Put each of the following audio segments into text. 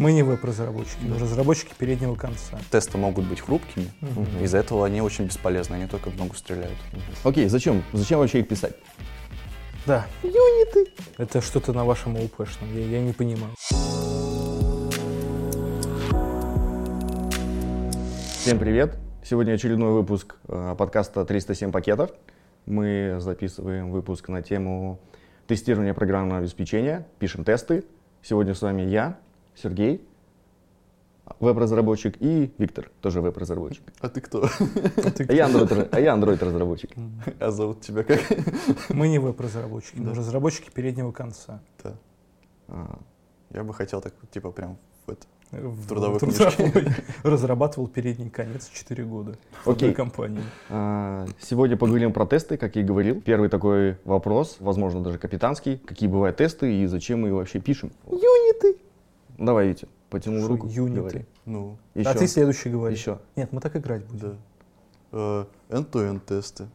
Мы не веб-разработчики, мы разработчики переднего конца. Тесты могут быть хрупкими, Мгм. из-за этого они очень бесполезны, они только в ногу стреляют. Окей, зачем? Зачем вообще их писать? Да. Юниты. Это что-то на вашем ОУПшном, я, я не понимаю. Всем привет! Сегодня очередной выпуск э, подкаста «307 пакетов». Мы записываем выпуск на тему тестирования программного обеспечения, пишем тесты. Сегодня с вами я, Сергей, веб-разработчик, и Виктор, тоже веб-разработчик. А ты кто? А я Android, а. А зовут тебя как? Мы не веб-разработчики, мы разработчики переднего конца. Да. А, Я бы хотел так, типа, прям в это. В трудовой трудовой. Разрабатывал передний конец 4 года в одной компании. а, Сегодня поговорим про тесты, как я и говорил. Первый такой вопрос, возможно, даже капитанский. Какие бывают тесты и зачем мы их вообще пишем? Юниты! Давай, Витя, потянул руку. юниты? говори. Ну, Еще. А ты следующий говоришь. Еще. Нет, мы так играть будем. да. Э, End-to-end тесты,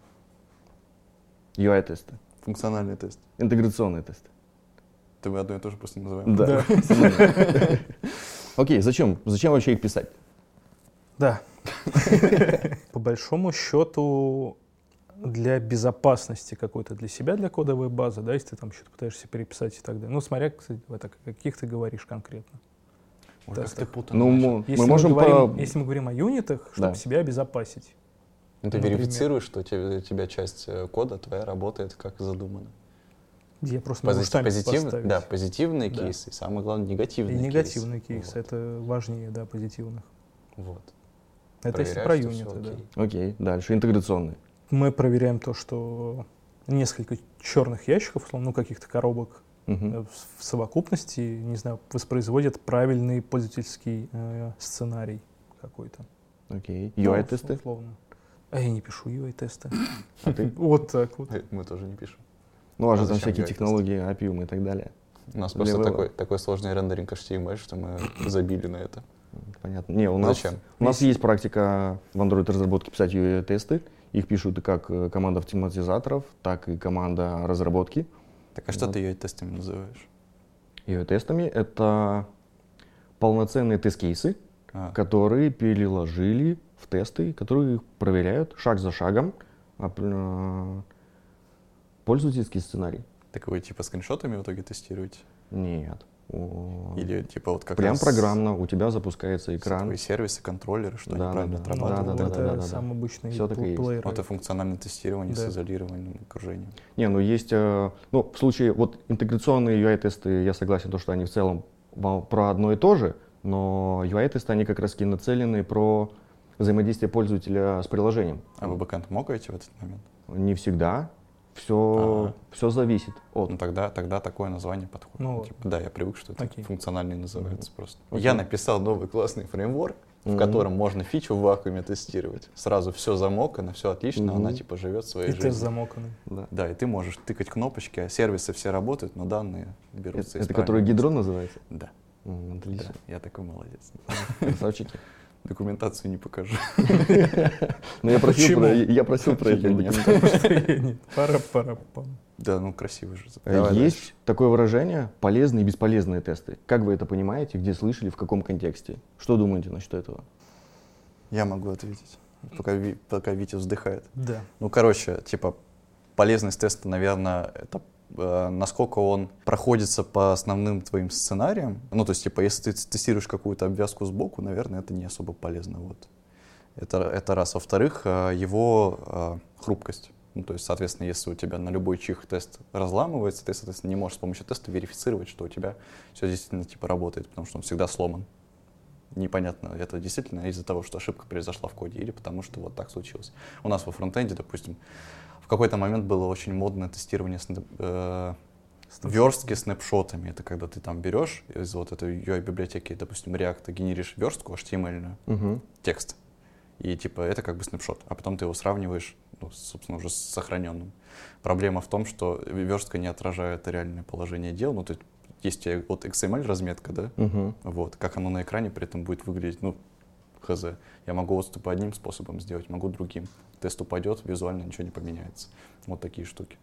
UI-тесты, функциональные тесты. интеграционные тесты. Ты мы одно и то же просто не называем. Да. Окей, зачем? Зачем вообще их писать? Да. По большому счету, для безопасности какой-то для себя, для кодовой базы, да, если ты там что-то пытаешься переписать и так далее. Ну, смотря, кстати, это, о каких ты говоришь конкретно. Ой, как ты путанно Ну, мы, Если мы можем говорим, по... если мы говорим о юнитах, чтобы Да. себя обезопасить. Ну, ты например. верифицируешь, что у тебя, у тебя часть э, кода твоя работает как задумано. Я просто могу Пози- штамп позитив- поставить. Да, позитивные Да. кейсы, и самое главное, И негативные кейсы. негативный кейс, Вот. это важнее, да, позитивных. Вот. Это если про Проверяешь, юниты, да. окей. Окей, дальше, интеграционные. Мы проверяем то, что несколько черных ящиков, условно, ну, каких-то коробок э, в совокупности, не знаю, воспроизводят правильный пользовательский э, сценарий какой-то. Окей, Ну, UI-тесты. условно. А я не пишу UI-тесты. А ты? Вот так вот. Э, Мы тоже не пишем. Ну, а же там всякие технологии, Appium и так далее. У нас просто такой, такой сложный рендеринг HTML, что мы забили на это. Понятно. Не, у нас, Зачем? у нас есть практика в Android-разработке писать UI-тесты. Их пишут как э, команда автоматизаторов, так и команда разработки. Так а что Вот. ты ее тестами называешь? UI-тестами — это полноценные тест-кейсы, А, которые переложили в тесты, которые проверяют шаг за шагом э, пользовательский сценарий. Так вы типа скриншотами в итоге тестируете? Нет. О, Или типа вот как Прям раз программно у тебя запускается экран. Твои сервисы, контроллеры, что Да, они правильно да, да. Ну, отрабатывают. да, это да, да, да, да. самый обычный Всё так и есть. плеер. Вот это функциональное тестирование с Да. изолированным окружением. Не, ну есть, э, ну в случае вот интеграционные UI-тесты, я согласен, то, что они в целом про одно и то же, но UI-тесты, они как раз нацелены про взаимодействие пользователя с приложением. А вы бэкэнд могаете в этот момент? Не всегда. Все, все зависит от. Ну тогда, тогда такое название подходит. Ну, Типа, да, я привык, что это Окей. функциональный называется просто. Окей. Я написал новый классный фреймворк, в Мгм. котором можно фичу в вакууме тестировать. Сразу все замокано, все отлично, Мгм. она типа живет своей И жизнью. тест замоканный. Да. Да, и ты можешь тыкать кнопочки, а сервисы все работают, но данные Это, берутся из это который гидрон называется? Да, да, Отлично. я такой молодец. Красавчики. Документацию не покажу. Но я просил про, я просил про это. Документацию. Пара пара пам. Да, ну красиво же. Э, Есть такое выражение полезные и бесполезные тесты. Как вы это понимаете, где слышали, в каком контексте? Что думаете насчет этого? Я могу ответить, пока, пока Витя вздыхает. Да. Ну, короче, типа, полезность теста, наверное, это насколько он проходится по основным твоим сценариям. Ну, то есть, типа, если ты тестируешь какую-то обвязку сбоку, наверное, это не особо полезно. Вот. Это, это раз. Во-вторых, э, его э, хрупкость. Ну, то есть, соответственно, если у тебя на любой чих тест разламывается, ты, соответственно, не можешь с помощью теста верифицировать, что у тебя все действительно типа работает, потому что он всегда сломан. Непонятно, это действительно из-за того, что ошибка произошла в коде, или потому что вот так случилось. У нас во фронтенде, допустим, в какой-то момент было очень модное тестирование снэп- э, верстки снапшотами. Это когда ты там берешь из вот этой UI-библиотеки, допустим, React, генеришь верстку HTML, Мгм. текст. И типа это как бы снапшот, а потом ты его сравниваешь, ну, собственно, уже с сохраненным. Проблема в том, что верстка не отражает реальное положение дел. Ну, то есть вот XML разметка, да, Мгм. вот, как оно на экране при этом будет выглядеть, ну, хз. Я могу отступы одним способом сделать, могу другим. Тест упадет, визуально ничего не поменяется. Вот такие штуки.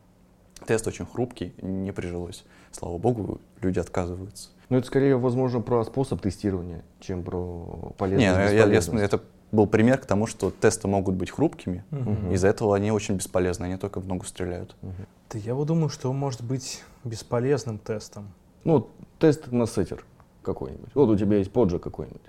тест очень хрупкий, не прижилось. Слава богу, люди отказываются. Ну, это скорее, возможно, про способ тестирования, чем про полезность. Не, ну, я, я, это был пример к тому, что тесты могут быть хрупкими, Мгм. из-за этого они очень бесполезны, они только в ногу стреляют. Да я вот думаю, что он может быть бесполезным тестом. Ну, тест на сеттер какой-нибудь. Вот у тебя есть поджиг какой-нибудь.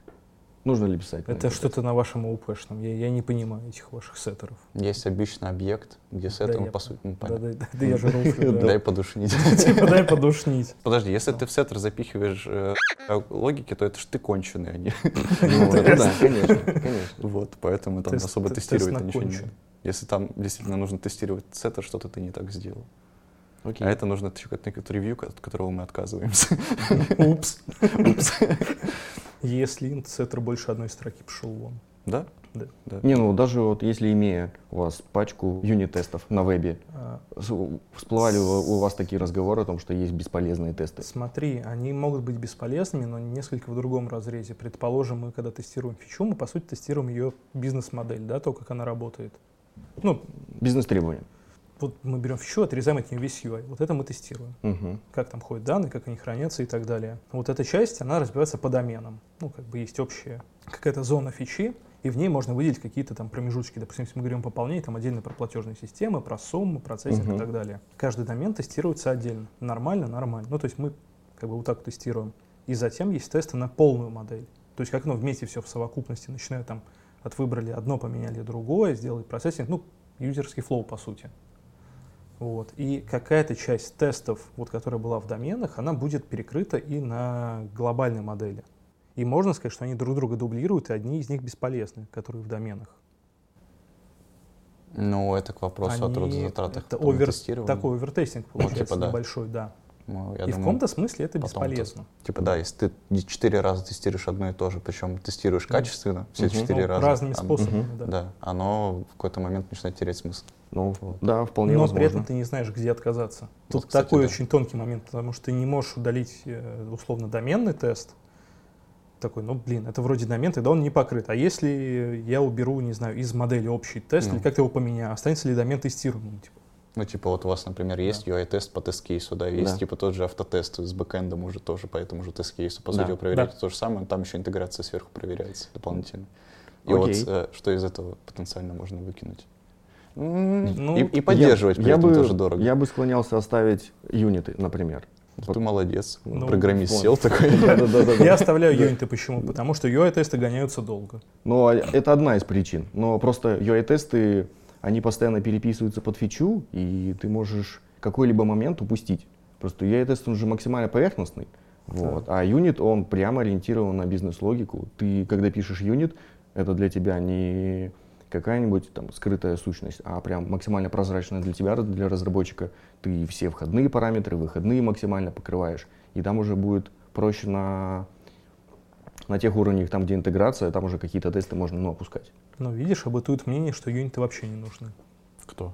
Нужно ли писать? Это что-то на вашем ОУПшном. Я, я не понимаю этих ваших сеттеров. Есть обычный объект, где с Да, по сути, ну, Да, понятно. да, да, да я же руфлю, да. Дай подушнить. Типа дай подушнить. Подожди, если ты в сеттер запихиваешь э, логики, то это ж ты конченый, а не... Ну, да, конечно, конечно. Вот, поэтому там особо те- тест тестировать ничего не. Если там действительно нужно тестировать сеттер, что-то ты не так сделал. Окей. А это нужно еще какой-то ревью, от которого мы отказываемся. Упс. Если сеттер больше одной строки пошел вон. Да? Да. Да. Не, ну даже вот если имея у вас пачку юнит-тестов на вебе, А, с- всплывали у у вас такие разговоры о том, что есть бесполезные тесты? Смотри, они могут быть бесполезными, но несколько в другом разрезе. Предположим, мы когда тестируем фичу, мы по сути тестируем ее бизнес-модель, да, то, как она работает. Ну, Бизнес-требования. Вот мы берем фичу, отрезаем от нее весь UI. Вот это мы тестируем. Мгм. Как там ходят данные, как они хранятся и так далее. Вот эта часть, она разбивается по доменам. Ну, как бы есть общая какая-то зона фичи, и в ней можно выделить какие-то там промежутки. Допустим, если мы говорим о пополнении, там отдельно про платежные системы, про суммы, процессинг Мгм. и так далее. Каждый домен тестируется отдельно. Нормально, нормально. Ну, то есть мы как бы вот так тестируем. И затем есть тесты на полную модель. То есть как оно вместе все в совокупности, начиная там от выбрали одно, поменяли другое, сделали процессинг, ну, юзерский флоу по сути. Вот. И какая-то часть тестов, вот, которая была в доменах, она будет перекрыта и на глобальной модели. И можно сказать, что они друг друга дублируют, и одни из них бесполезны, которые в доменах. Ну, это к вопросу о Они- трудозатратах. это овер- такой овертестинг получается типа да. небольшой, да. Ну, и в думаю, каком-то смысле это бесполезно. Типа да, если ты четыре раза тестируешь одно и то же, причем тестируешь качественно, все четыре Ну, раза. разными оно- способами, Мгм. да. Да, оно в какой-то момент начинает терять смысл. Ну, да, вполне Но возможно. при этом ты не знаешь, где отказаться. Тут кстати, такой да. очень тонкий момент, потому что ты не можешь удалить э, условно доменный тест. Такой, ну блин, это вроде домен, тогда он не покрыт. А если я уберу, не знаю, из модели общий тест, Ну. или как-то его поменяю, останется ли домен тестируемым? Типа? Ну, типа вот у вас, например, есть UI-тест по тест-кейсу, да, есть Да. типа тот же автотест с бэкэндом уже тоже по этому же тест-кейсу. По Да. сути, вы проверяете Да. то же самое, там еще интеграция сверху проверяется дополнительно. И Окей. вот э, что из этого потенциально можно выкинуть? Ну, и, и поддерживать я, при я этом бы, тоже дорого. Я бы склонялся оставить юниты, например. Ты молодец. Ну, Программист вот. сел такой. Я оставляю юниты. Почему? Потому что UI-тесты гоняются долго. Но это одна из причин. Но просто UI-тесты, они постоянно переписываются под фичу, и ты можешь какой-либо момент упустить. Просто UI-тест, он же максимально поверхностный. Вот. А юнит, он прямо ориентирован на бизнес-логику. Ты, когда пишешь юнит, это для тебя не какая-нибудь там скрытая сущность, а прям максимально прозрачная для тебя, для разработчика. Ты все входные параметры, выходные максимально покрываешь. И там уже будет проще на, на тех уровнях, там, где интеграция, там уже какие-то тесты можно ну, опускать. Но видишь, обытует мнение, что юниты вообще не нужны. Кто?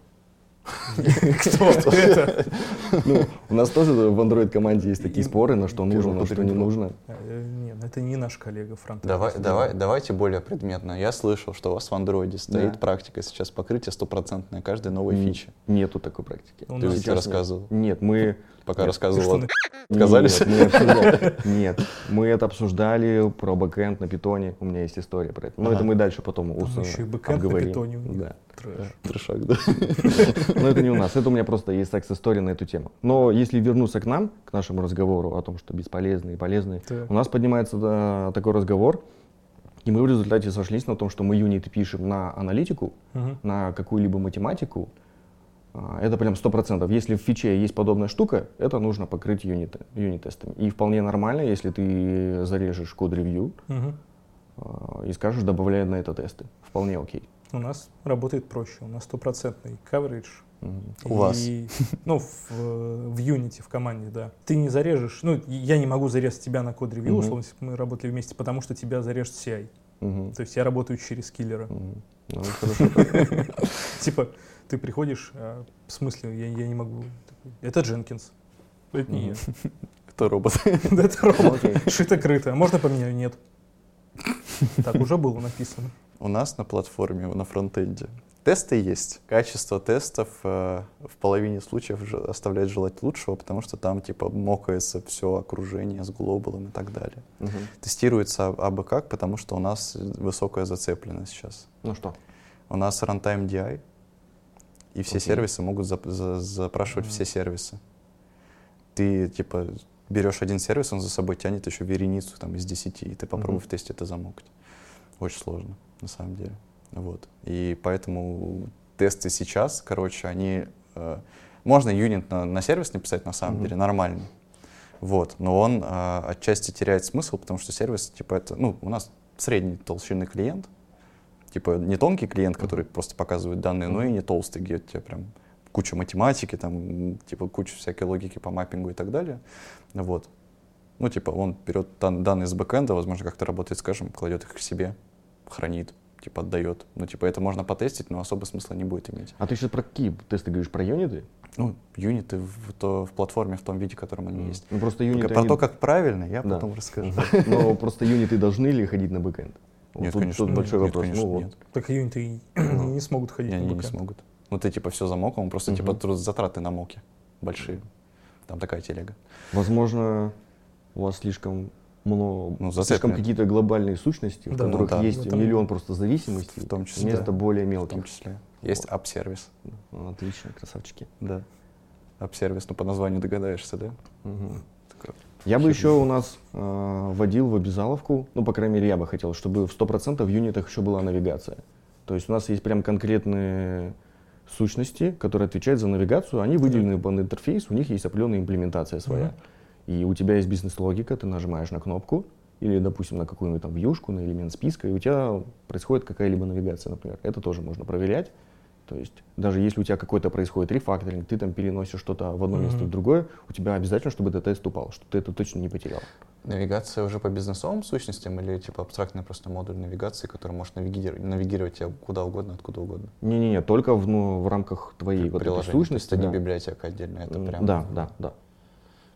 Кто это? Ну, у нас тоже в Android команде есть такие споры, на что нужно, на что не нужно. Э, Нет, это не наш коллега фронт. Давай, давай, давайте более предметно. Я слышал, что у вас в андроиде стоит практика сейчас покрытия стопроцентное каждой новой фичи. Нету такой практики. Ты рассказывал. Нет, мы Пока Нет. рассказывал. Отказались? Нет, мы обсуждали. Нет, мы это обсуждали про backend на питоне. У меня есть история про это. Но Ага. это мы дальше потом Там устно еще и backend на питоне у них. Да. Трэш. Трешак, да. Но это не у нас. Это у меня просто есть секс-история на эту тему. Но если вернуться к нам, к нашему разговору о том, что бесполезные и полезные, у нас поднимается да, такой разговор, и мы в результате сошлись на том, что мы юниты пишем на аналитику, Мгм. на какую-либо математику, а, это прям сто процентов. Если в фиче есть подобная штука, это нужно покрыть юниты, юнит-тестами. И вполне нормально, если ты зарежешь код-ревью Мгм. а, и скажешь, добавляй на это тесты. Вполне окей. У нас работает проще. У нас стопроцентный coverage. Мгм. У вас. И, ну, в, в Unity, в команде, да. Ты не зарежешь, ну, я не могу зарезать тебя на код-ревью, Мгм. условно, если мы работали вместе, потому что тебя зарежет CI. Мгм. То есть я работаю через киллера. Мгм. Ну, хорошо. Типа, ты приходишь, а, в смысле, я, я не могу. Это Дженкинс. Это не я. Это робот. Да Это робот. Шито-крыто. А можно поменяю? Нет. Так уже было написано. У нас на платформе, на фронтенде тесты есть. Качество тестов э, в половине случаев же оставляет желать лучшего, потому что там типа мокается все окружение с глобалом и так далее. Мгм. Тестируется аб- абы как, потому что у нас высокая зацепленность сейчас. Ну что? У нас runtime DI, и все Окей. сервисы могут зап- за- запрашивать все сервисы. Ты, типа, берешь один сервис, он за собой тянет еще вереницу там, из 10, и ты попробуй Мгм. в тесте это замокать. Очень сложно, на самом деле. Вот. И поэтому тесты сейчас, короче, они... э, можно юнит на, на сервис написать, на самом Мгм. деле, нормально. Вот. Но он э, отчасти теряет смысл, потому что сервис, типа, это... Ну, у нас средней толщины клиент, Типа не тонкий клиент, который просто показывает данные, но и не толстый, где у тебя прям куча математики, там, типа куча всякой логики по маппингу и так далее. Вот. Ну, типа, он берет дан- данные с бэкэнда, возможно, как-то работает, скажем, кладет их к себе, хранит, типа, отдает. Ну, типа, это можно потестить, но особо смысла не будет иметь. А ты сейчас про какие тесты говоришь? Про юниты? Ну, юниты в, то, в платформе в том виде, в котором они есть. Ну, просто юниты... про они- то, как правильно, я Да. потом расскажу. Но просто юниты должны ли ходить на бэкэнд? Вот Нет, тут, конечно, тут большой нет, вопрос. конечно, ну, вот. нет. Так юниты и не смогут ходить на они не смогут. Ну, ты, типа, все замокал, он просто, типа, Мгм. труд- затраты на моке большие. Там такая телега. Возможно, у вас слишком много, Ну, слишком какие-то глобальные сущности, в Да, ну которых да. есть В этом- миллион просто зависимостей, В том числе, вместо да. более В том мелких. числе. Есть Вот. ап-сервис. Ну, Отлично, красавчики. Да. Ап-сервис, ну, по названию догадаешься, да? Мгм. Я бы еще у нас э, вводил в обязаловку, ну, по крайней мере, я бы хотел, чтобы в 100% в юнитах еще была навигация. То есть у нас есть прям конкретные сущности, которые отвечают за навигацию, они выделены под интерфейс, у них есть определенная имплементация своя. И у тебя есть бизнес-логика, ты нажимаешь на кнопку, или, допустим, на какую-нибудь там вьюшку, на элемент списка, и у тебя происходит какая-либо навигация, например. Это тоже можно проверять. То есть даже если у тебя какой-то происходит рефакторинг, ты там переносишь что-то в одно место в другое, у тебя обязательно, чтобы тест упал, что ты это точно не потерял. Навигация уже по бизнесовым сущностям или, типа, абстрактный просто модуль навигации, который может навигировать, навигировать тебя куда угодно, откуда угодно? Не-не-не, только в, ну, в рамках твоей вот этой Приложение. То есть сущности. это не да. библиотека отдельно, это прям Да, да, да.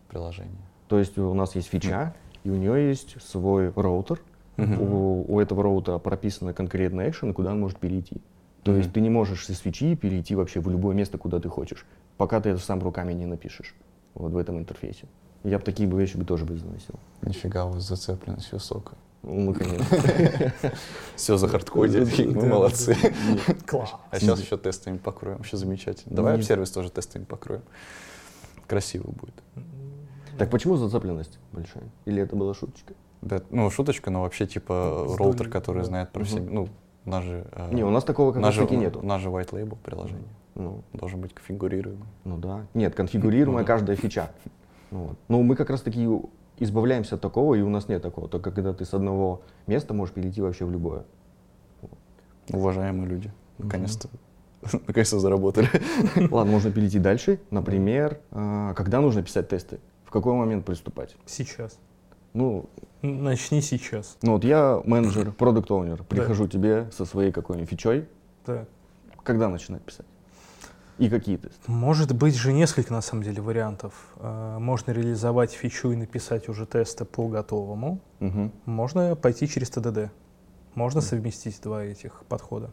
приложение. То есть у нас есть фича, и у нее есть свой роутер. У, у этого роутера прописаны конкретные экшены, куда он может перейти. То Мгм. есть ты не можешь со свечи перейти вообще в любое место, куда ты хочешь, пока ты это сам руками не напишешь вот в этом интерфейсе. Я бы такие бы вещи бы тоже бы заносил. Нифига, у вас зацепленность высокая. Ну, конечно. Все захардкодили, мы Да, молодцы. Класс. А сейчас еще тестами покроем, вообще замечательно. Давай сервис тоже тестами покроем. Красиво будет. Так почему зацепленность большая? Или это была шуточка? Да, ну, шуточка, но вообще, типа, роутер, который знает про все, ну, у нас же... э, Не, у нас такого как наш раз таки нету. У нас же white label приложение. Ну, Должен быть конфигурируемый. Ну да. Нет, конфигурируемая Мгм. каждая фича. Ну, вот. Но мы как раз таки избавляемся от такого, и у нас нет такого. Только когда ты с одного места можешь перейти вообще в любое. Уважаемые люди. Наконец-то. Наконец-то заработали. Ладно, можно перейти дальше. Например, а, когда нужно писать тесты? В какой момент приступать? Сейчас. Ну, Начни сейчас. ну вот я менеджер, продукт оунер прихожу тебе со своей какой-нибудь фичой. Так. Когда начинать писать? И какие тесты? Может быть же несколько, на самом деле, вариантов. Э, Можно реализовать фичу и написать уже тесты по готовому. Мгм. Можно пойти через ТДД. Можно совместить два этих подхода.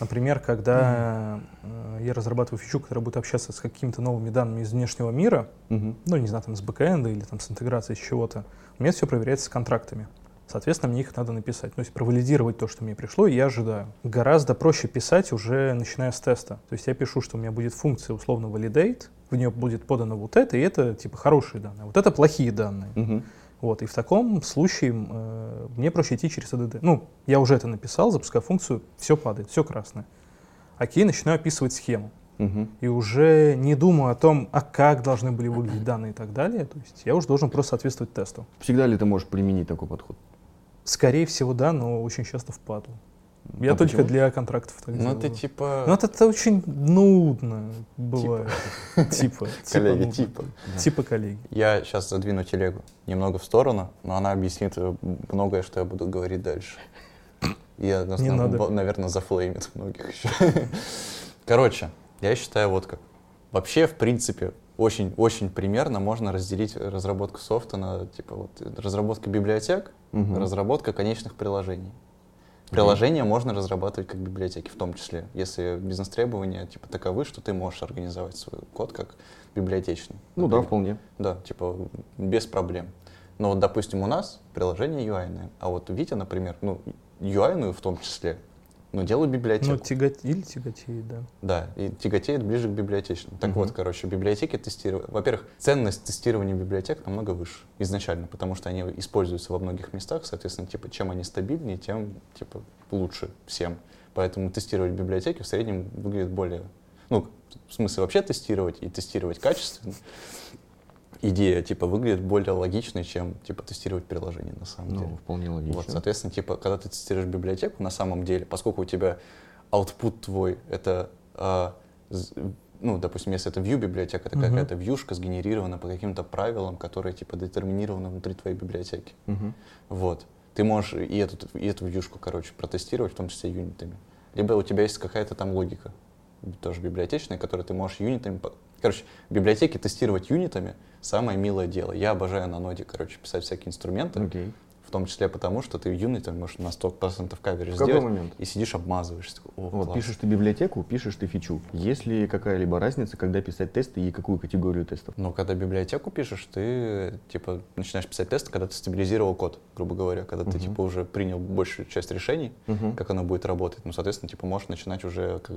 Например, когда э, я разрабатываю фичу, которая будет общаться с какими-то новыми данными из внешнего мира, Мгм. ну, не знаю, там, с бэкэнда или там с интеграцией с чего-то, у меня все проверяется с контрактами. Соответственно, мне их надо написать. То есть провалидировать то, что мне пришло, и я ожидаю. Гораздо проще писать уже начиная с теста. То есть я пишу, что у меня будет функция условно validate, в нее будет подано вот это, и это типа хорошие данные. Вот это плохие данные. Мгм. Вот, и в таком случае э, мне проще идти через ADD. Ну, я уже это написал, запускаю функцию, все падает, все красное. Окей, начинаю описывать схему. И уже не думаю о том, а как должны были выглядеть данные и так далее. То есть я уже должен просто соответствовать тесту. Всегда ли ты можешь применить такой подход? Скорее всего, да, но очень часто впадло. Я А только почему? для контрактов так Ну, это типа... Ну, это, это очень нудно бывает. Типа. Коллеги, типа. Типа коллеги. Я сейчас задвину телегу немного в сторону, но она объяснит многое, что я буду говорить дальше. Я, наверное, зафлеймит многих еще. Короче, я считаю вот как. Вообще, в принципе, очень-очень примерно можно разделить разработку софта на, типа, вот, разработка библиотек, Мгм. разработка конечных приложений. Приложения можно разрабатывать как библиотеки в том числе, если бизнес-требования типа таковы, что ты можешь организовать свой код как библиотечный. Ну да, вполне. Да, типа без проблем. Но вот, допустим, у нас приложение UI, а вот Витя, например, ну, UI в том числе, ну, делают библиотеку. Ну, тягот... или тяготеет, да. Да, и тяготеет ближе к библиотечным. Так Мгм. вот, короче, библиотеки тестирования... Во-первых, ценность тестирования библиотек намного выше изначально, потому что они используются во многих местах, соответственно, типа, чем они стабильнее, тем, типа, лучше всем. Поэтому тестировать библиотеки в среднем выглядит более... Ну, в смысле, вообще тестировать и тестировать качественно, идея, типа, выглядит более логичной, чем, типа, тестировать приложение на самом деле. Ну, вполне логично. Вот, соответственно, типа, когда ты тестируешь библиотеку, на самом деле, поскольку у тебя output твой это, з- ну, допустим, если это view библиотека, это Мгм. какая-то вьюшка сгенерирована по каким-то правилам, которые типа детерминированы внутри твоей библиотеки. Мгм. Вот. Ты можешь и эту, и эту вьюшку, короче, протестировать, в том числе юнитами. Либо у тебя есть какая-то там логика, тоже библиотечная, которую ты можешь юнитами... Короче, библиотеки тестировать юнитами — самое милое дело. Я обожаю на ноде, короче, писать всякие инструменты, Окей. В том числе потому, что ты юнитами можешь на 100% каверидж В какой сделать, момент? и сидишь обмазываешься. Такой, О, Вот, класс. пишешь ты библиотеку, пишешь ты фичу. Есть ли какая-либо разница, когда писать тесты и какую категорию тестов? Но когда библиотеку пишешь, ты типа начинаешь писать тесты, когда ты стабилизировал код, грубо говоря, когда ты типа уже принял большую часть решений, Мгм. как оно будет работать. Ну, соответственно, типа можешь начинать уже как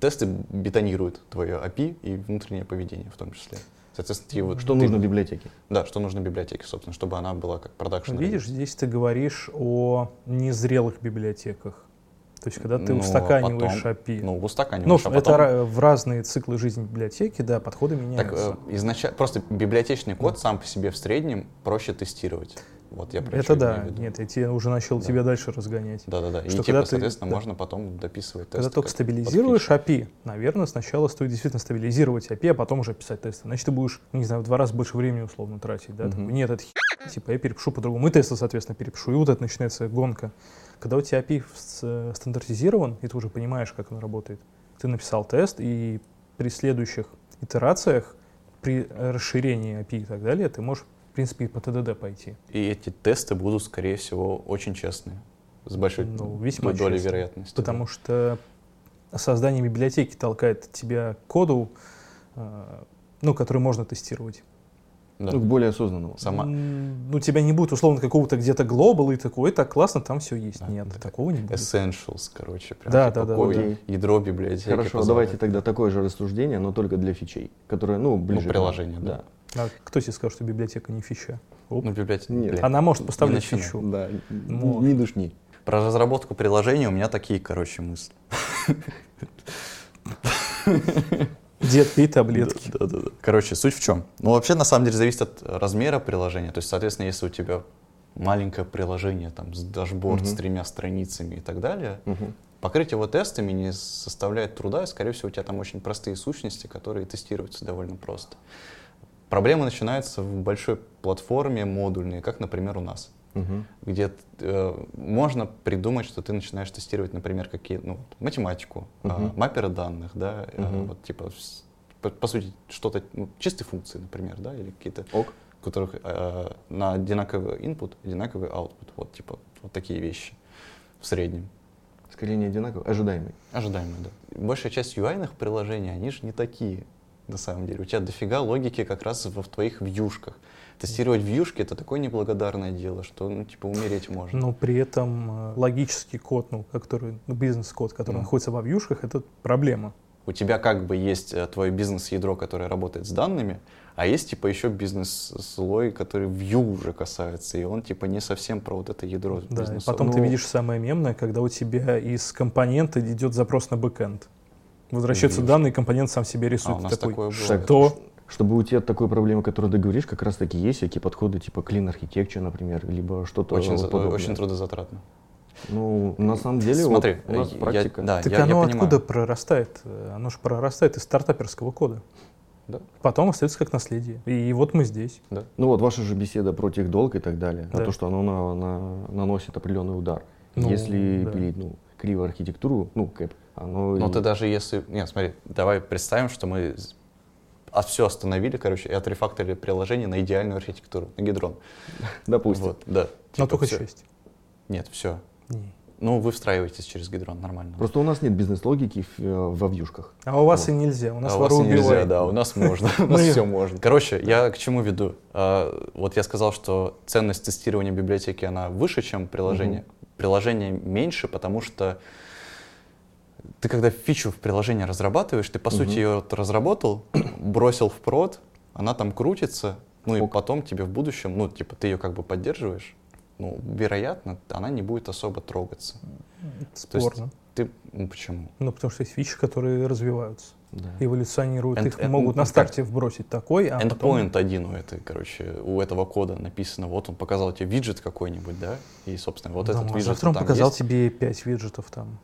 тесты бетонируют твое API и внутреннее поведение в том числе. Соответственно, ты Что ты- нужно библиотеке? Да, что нужно библиотеке, собственно, чтобы она была как продакшн. Видишь, здесь ты говоришь о незрелых библиотеках. То есть, когда ты Ну, а устаканиваешь потом- API. Ну, устаканиваешь, Ну, а это потом- ра- в разные циклы жизни библиотеки, да, подходы Так, меняются. э, изначально, просто библиотечный код сам по себе в среднем проще тестировать. Вот я про это да, виду. нет, я тебе уже начал Да. тебя дальше разгонять. Да-да-да. И Что типа, когда ты- соответственно, да. можно потом дописывать тесты. Когда только стабилизируешь API, наверное, сначала стоит действительно стабилизировать API, а потом уже писать тесты. Значит, ты будешь, ну, не знаю, в два раза больше времени условно тратить. Да? Такой, Нет, это типа я перепишу по-другому. И тесты, соответственно, перепишу. И вот это начинается гонка. Когда у тебя API э, стандартизирован, и ты уже понимаешь, как он работает, ты написал тест, и при следующих итерациях, при расширении API и так далее, ты можешь, принципе, и по TDD пойти. И эти тесты будут, скорее всего, очень честные. С большой Ну, весьма долей честные. вероятности. Потому что создание библиотеки толкает тебя к коду, э, ну, который можно тестировать. Да. Ну, к более осознанному. Сама. Ну, у тебя не будет, условно, какого-то где-то глобала и такой, так классно, там все есть. Да, Нет, да. такого не будет. Essentials, короче. Прям, Да, типа, да, да, какое окей. ядро библиотеки. Хорошо, позволяет. давайте тогда такое же рассуждение, но только для фичей, которые, ну, ближе. нам. приложение, да. А кто тебе сказал, что библиотека не фича? Оп. Ну, библиотека. Нет. Она может не поставлять начинай. фичу. Да, Может. не душни. Про разработку приложения у меня такие, короче, мысли. Дед, пей таблетки. Да, да, да. Короче, суть в чем? Ну, вообще, на самом деле, зависит от размера приложения. То есть, соответственно, если у тебя маленькое приложение, там, с дашборд Мгм. с тремя страницами и так далее, Мгм. покрыть его тестами не составляет труда, и, скорее всего, у тебя там очень простые сущности, которые тестируются довольно просто. Проблема начинается в большой платформе модульной, как, например, у нас Мгм. где э, можно придумать, что ты начинаешь тестировать, например, какие, ну, математику, э, Мгм. мапперы данных, да, э, Мгм. вот типа, по, по сути, что-то, ну, чистые функции, например, да, или какие-то, Ок. у которых э, на одинаковый input, одинаковый output, вот, типа, вот такие вещи в среднем. Скорее не одинаково, ожидаемый. Ожидаемые, да. Большая часть UI-ных приложений, они же не такие, на самом деле. У тебя дофига логики как раз в, в твоих вьюшках. Тестировать вьюшки — это такое неблагодарное дело, что, ну, типа, умереть можно. Но при этом э, логический код, ну, который, ну, бизнес-код, который Мгм. находится во вьюшках, это проблема. У тебя как бы есть э, твое бизнес-ядро, которое работает с данными, а есть типа еще бизнес-слой, который view уже касается, и он типа не совсем про вот это ядро Да, бизнеса. потом ты Ну- видишь самое мемное, когда у тебя из компонента идет запрос на бэкэнд. Возвращаются Видишь. данные, компонент сам себе а, рисует. у нас такой, такое было. что? Чтобы уйти от такой проблемы, которую ты говоришь, как раз таки есть всякие подходы типа clean architecture, например, либо что-то Очень, за- подобное. очень трудозатратно. Ну, на самом деле, Смотри, вот у нас я- практика. да, Так я, я оно понимаю. откуда прорастает? Э, Оно же прорастает из стартаперского кода. Да. Потом остается как наследие. И вот мы здесь. Да. Ну вот ваша же беседа про техдолг и так далее, Да. а то, что оно на- на- наносит определенный удар. Ну, Если да. пилить ну, криво архитектуру, ну, кэп, оно... Но и- ты даже если... Нет, смотри, давай представим, что мы все остановили, короче, и отрефакторили приложение на идеальную архитектуру, на гидрон. Допустим. Вот, да. Но Типа только всё. часть. Нет, все. Не. Ну, вы встраиваетесь через гидрон нормально. Просто у нас нет бизнес-логики в, э, во вьюшках. А у вас Вот. и нельзя, у нас а у вору нельзя, да, у нас можно, у нас все можно. Короче, я к чему веду? А, Вот я сказал, что ценность тестирования библиотеки, она выше, чем приложение. Приложение меньше, потому что ты когда фичу в приложении разрабатываешь, ты по сути ее разработал, бросил в прод, она там крутится, ну и потом тебе в будущем, ну типа ты ее как бы поддерживаешь, ну вероятно она не будет особо трогаться. То есть Спорно. ты, ну почему? Ну, потому что есть вещи, которые развиваются, Да. эволюционируют. End- Их end- могут ну, на как- старте вбросить такой, а потом... Endpoint один у этой, короче, у этого кода написано, вот он показал тебе виджет какой-нибудь, да, и, собственно, вот Да, этот может, виджет завтра он показал есть. тебе 5 виджетов там.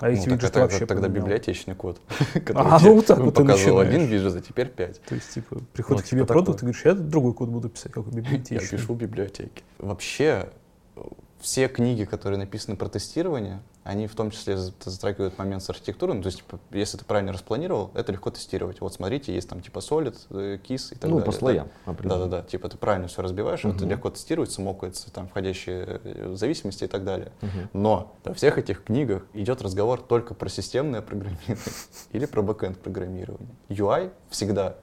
А Ну, эти так виджеты это вообще тогда поменял. библиотечный код, А, который тебе ну, так вот показывал один виджет, а теперь пять. То есть, типа, приходит Ну, к тебе типа продукт, такое. и говоришь, я другой код буду писать, как у Я библиотечный. пишу библиотеки. Вообще, э, все книги, которые написаны про тестирование, они в том числе за- затрагивают момент с архитектурой. Ну, то есть, типа, если ты правильно распланировал, это легко тестировать. Вот смотрите, есть там типа Solid, э, KISS и так Ну, далее. по да. слоям. Да-да-да, типа ты правильно все разбиваешь, это Мгм. легко тестируется, мокается, там входящие э, зависимости и так далее. Мгм. Но во всех этих книгах идет разговор только про системное программирование или про бэкэнд программирование. UI всегда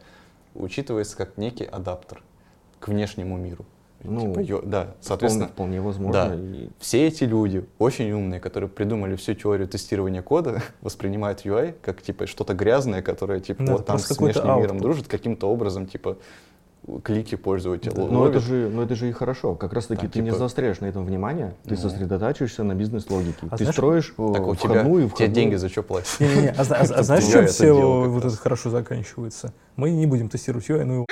учитывается как некий адаптер к внешнему миру. Ну, Типа, ё- да, соответственно, вполне возможно. да. И все эти люди, очень умные, которые придумали всю теорию тестирования кода, воспринимают UI как типа что-то грязное, которое типа Ну, это вот там с внешним миром output. дружит, каким-то образом типа клики пользователя Да. Но это, же, но это же и хорошо. Как раз таки Там, ты не типа- заостряешь на этом внимание, ты Ну. сосредотачиваешься на бизнес-логике. А ты знаешь- строишь э, Так у тебя, входную и тебе входную. деньги за что платят? Не-не-не, а, зна- а зна- а знаешь, чем все вот раз. это хорошо заканчивается? Мы не будем тестировать UI, ну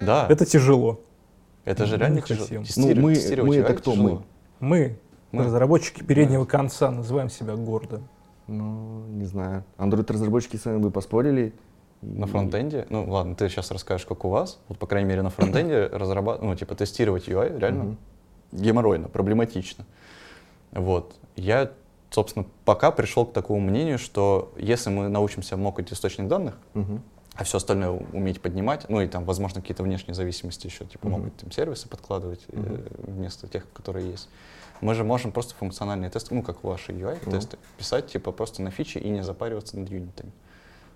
Да, это тяжело. Это же реально хотим. тяжело. Ну, мы- мы это кто тяжело. Мы, Мы. разработчики переднего конца, называем себя гордо. Ну, не знаю. Android-разработчики с вами бы поспорили. На фронтенде, ну ладно, ты сейчас расскажешь, как у вас. Вот, по крайней мере, на фронтенде разрабатывать, ну, типа, тестировать UI реально Мгм. геморройно, проблематично. Вот. Я, собственно, пока пришел к такому мнению, что если мы научимся мокать источник данных, Мгм. А все остальное уметь поднимать, ну и там, возможно, какие-то внешние зависимости еще, типа, Мгм. могут там сервисы подкладывать Мгм. вместо тех, которые есть. Мы же можем просто функциональные тесты, ну, как ваши UI-тесты, писать, типа, просто на фичи и не запариваться над юнитами.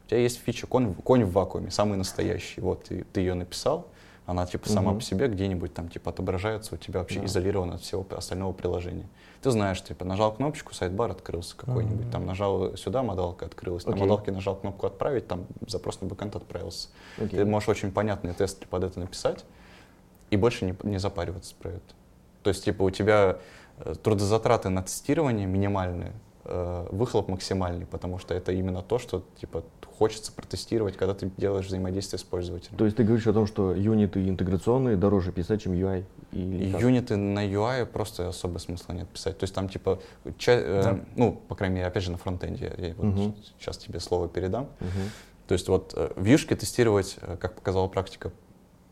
У тебя есть фича конь, конь в вакууме, самый настоящий. Вот ты, ты ее написал, она типа сама Мгм. по себе где-нибудь там типа отображается, у тебя вообще Да. изолировано от всего остального приложения. Ты знаешь, типа нажал кнопочку, sidebar открылся какой-нибудь, Мгм. там нажал сюда, модалка открылась, на Окей. модалке нажал кнопку отправить, там запрос на backend отправился. Окей. Ты можешь очень понятные тесты под это написать и больше не, не запариваться про это. То есть, типа, у тебя э, трудозатраты на тестирование минимальные, э, выхлоп максимальный, потому что это именно то, что, типа, хочется протестировать, когда ты делаешь взаимодействие с пользователем. То есть ты говоришь о том, что юниты интеграционные дороже писать, чем UI? Или как? юниты на UI просто особо смысла нет писать. То есть там типа, ча- э, Да. ну, по крайней мере, опять же, на фронтенде, я, вот Мгм. сейчас тебе слово передам. Мгм. То есть вот э, вьюшки тестировать, э, как показала практика,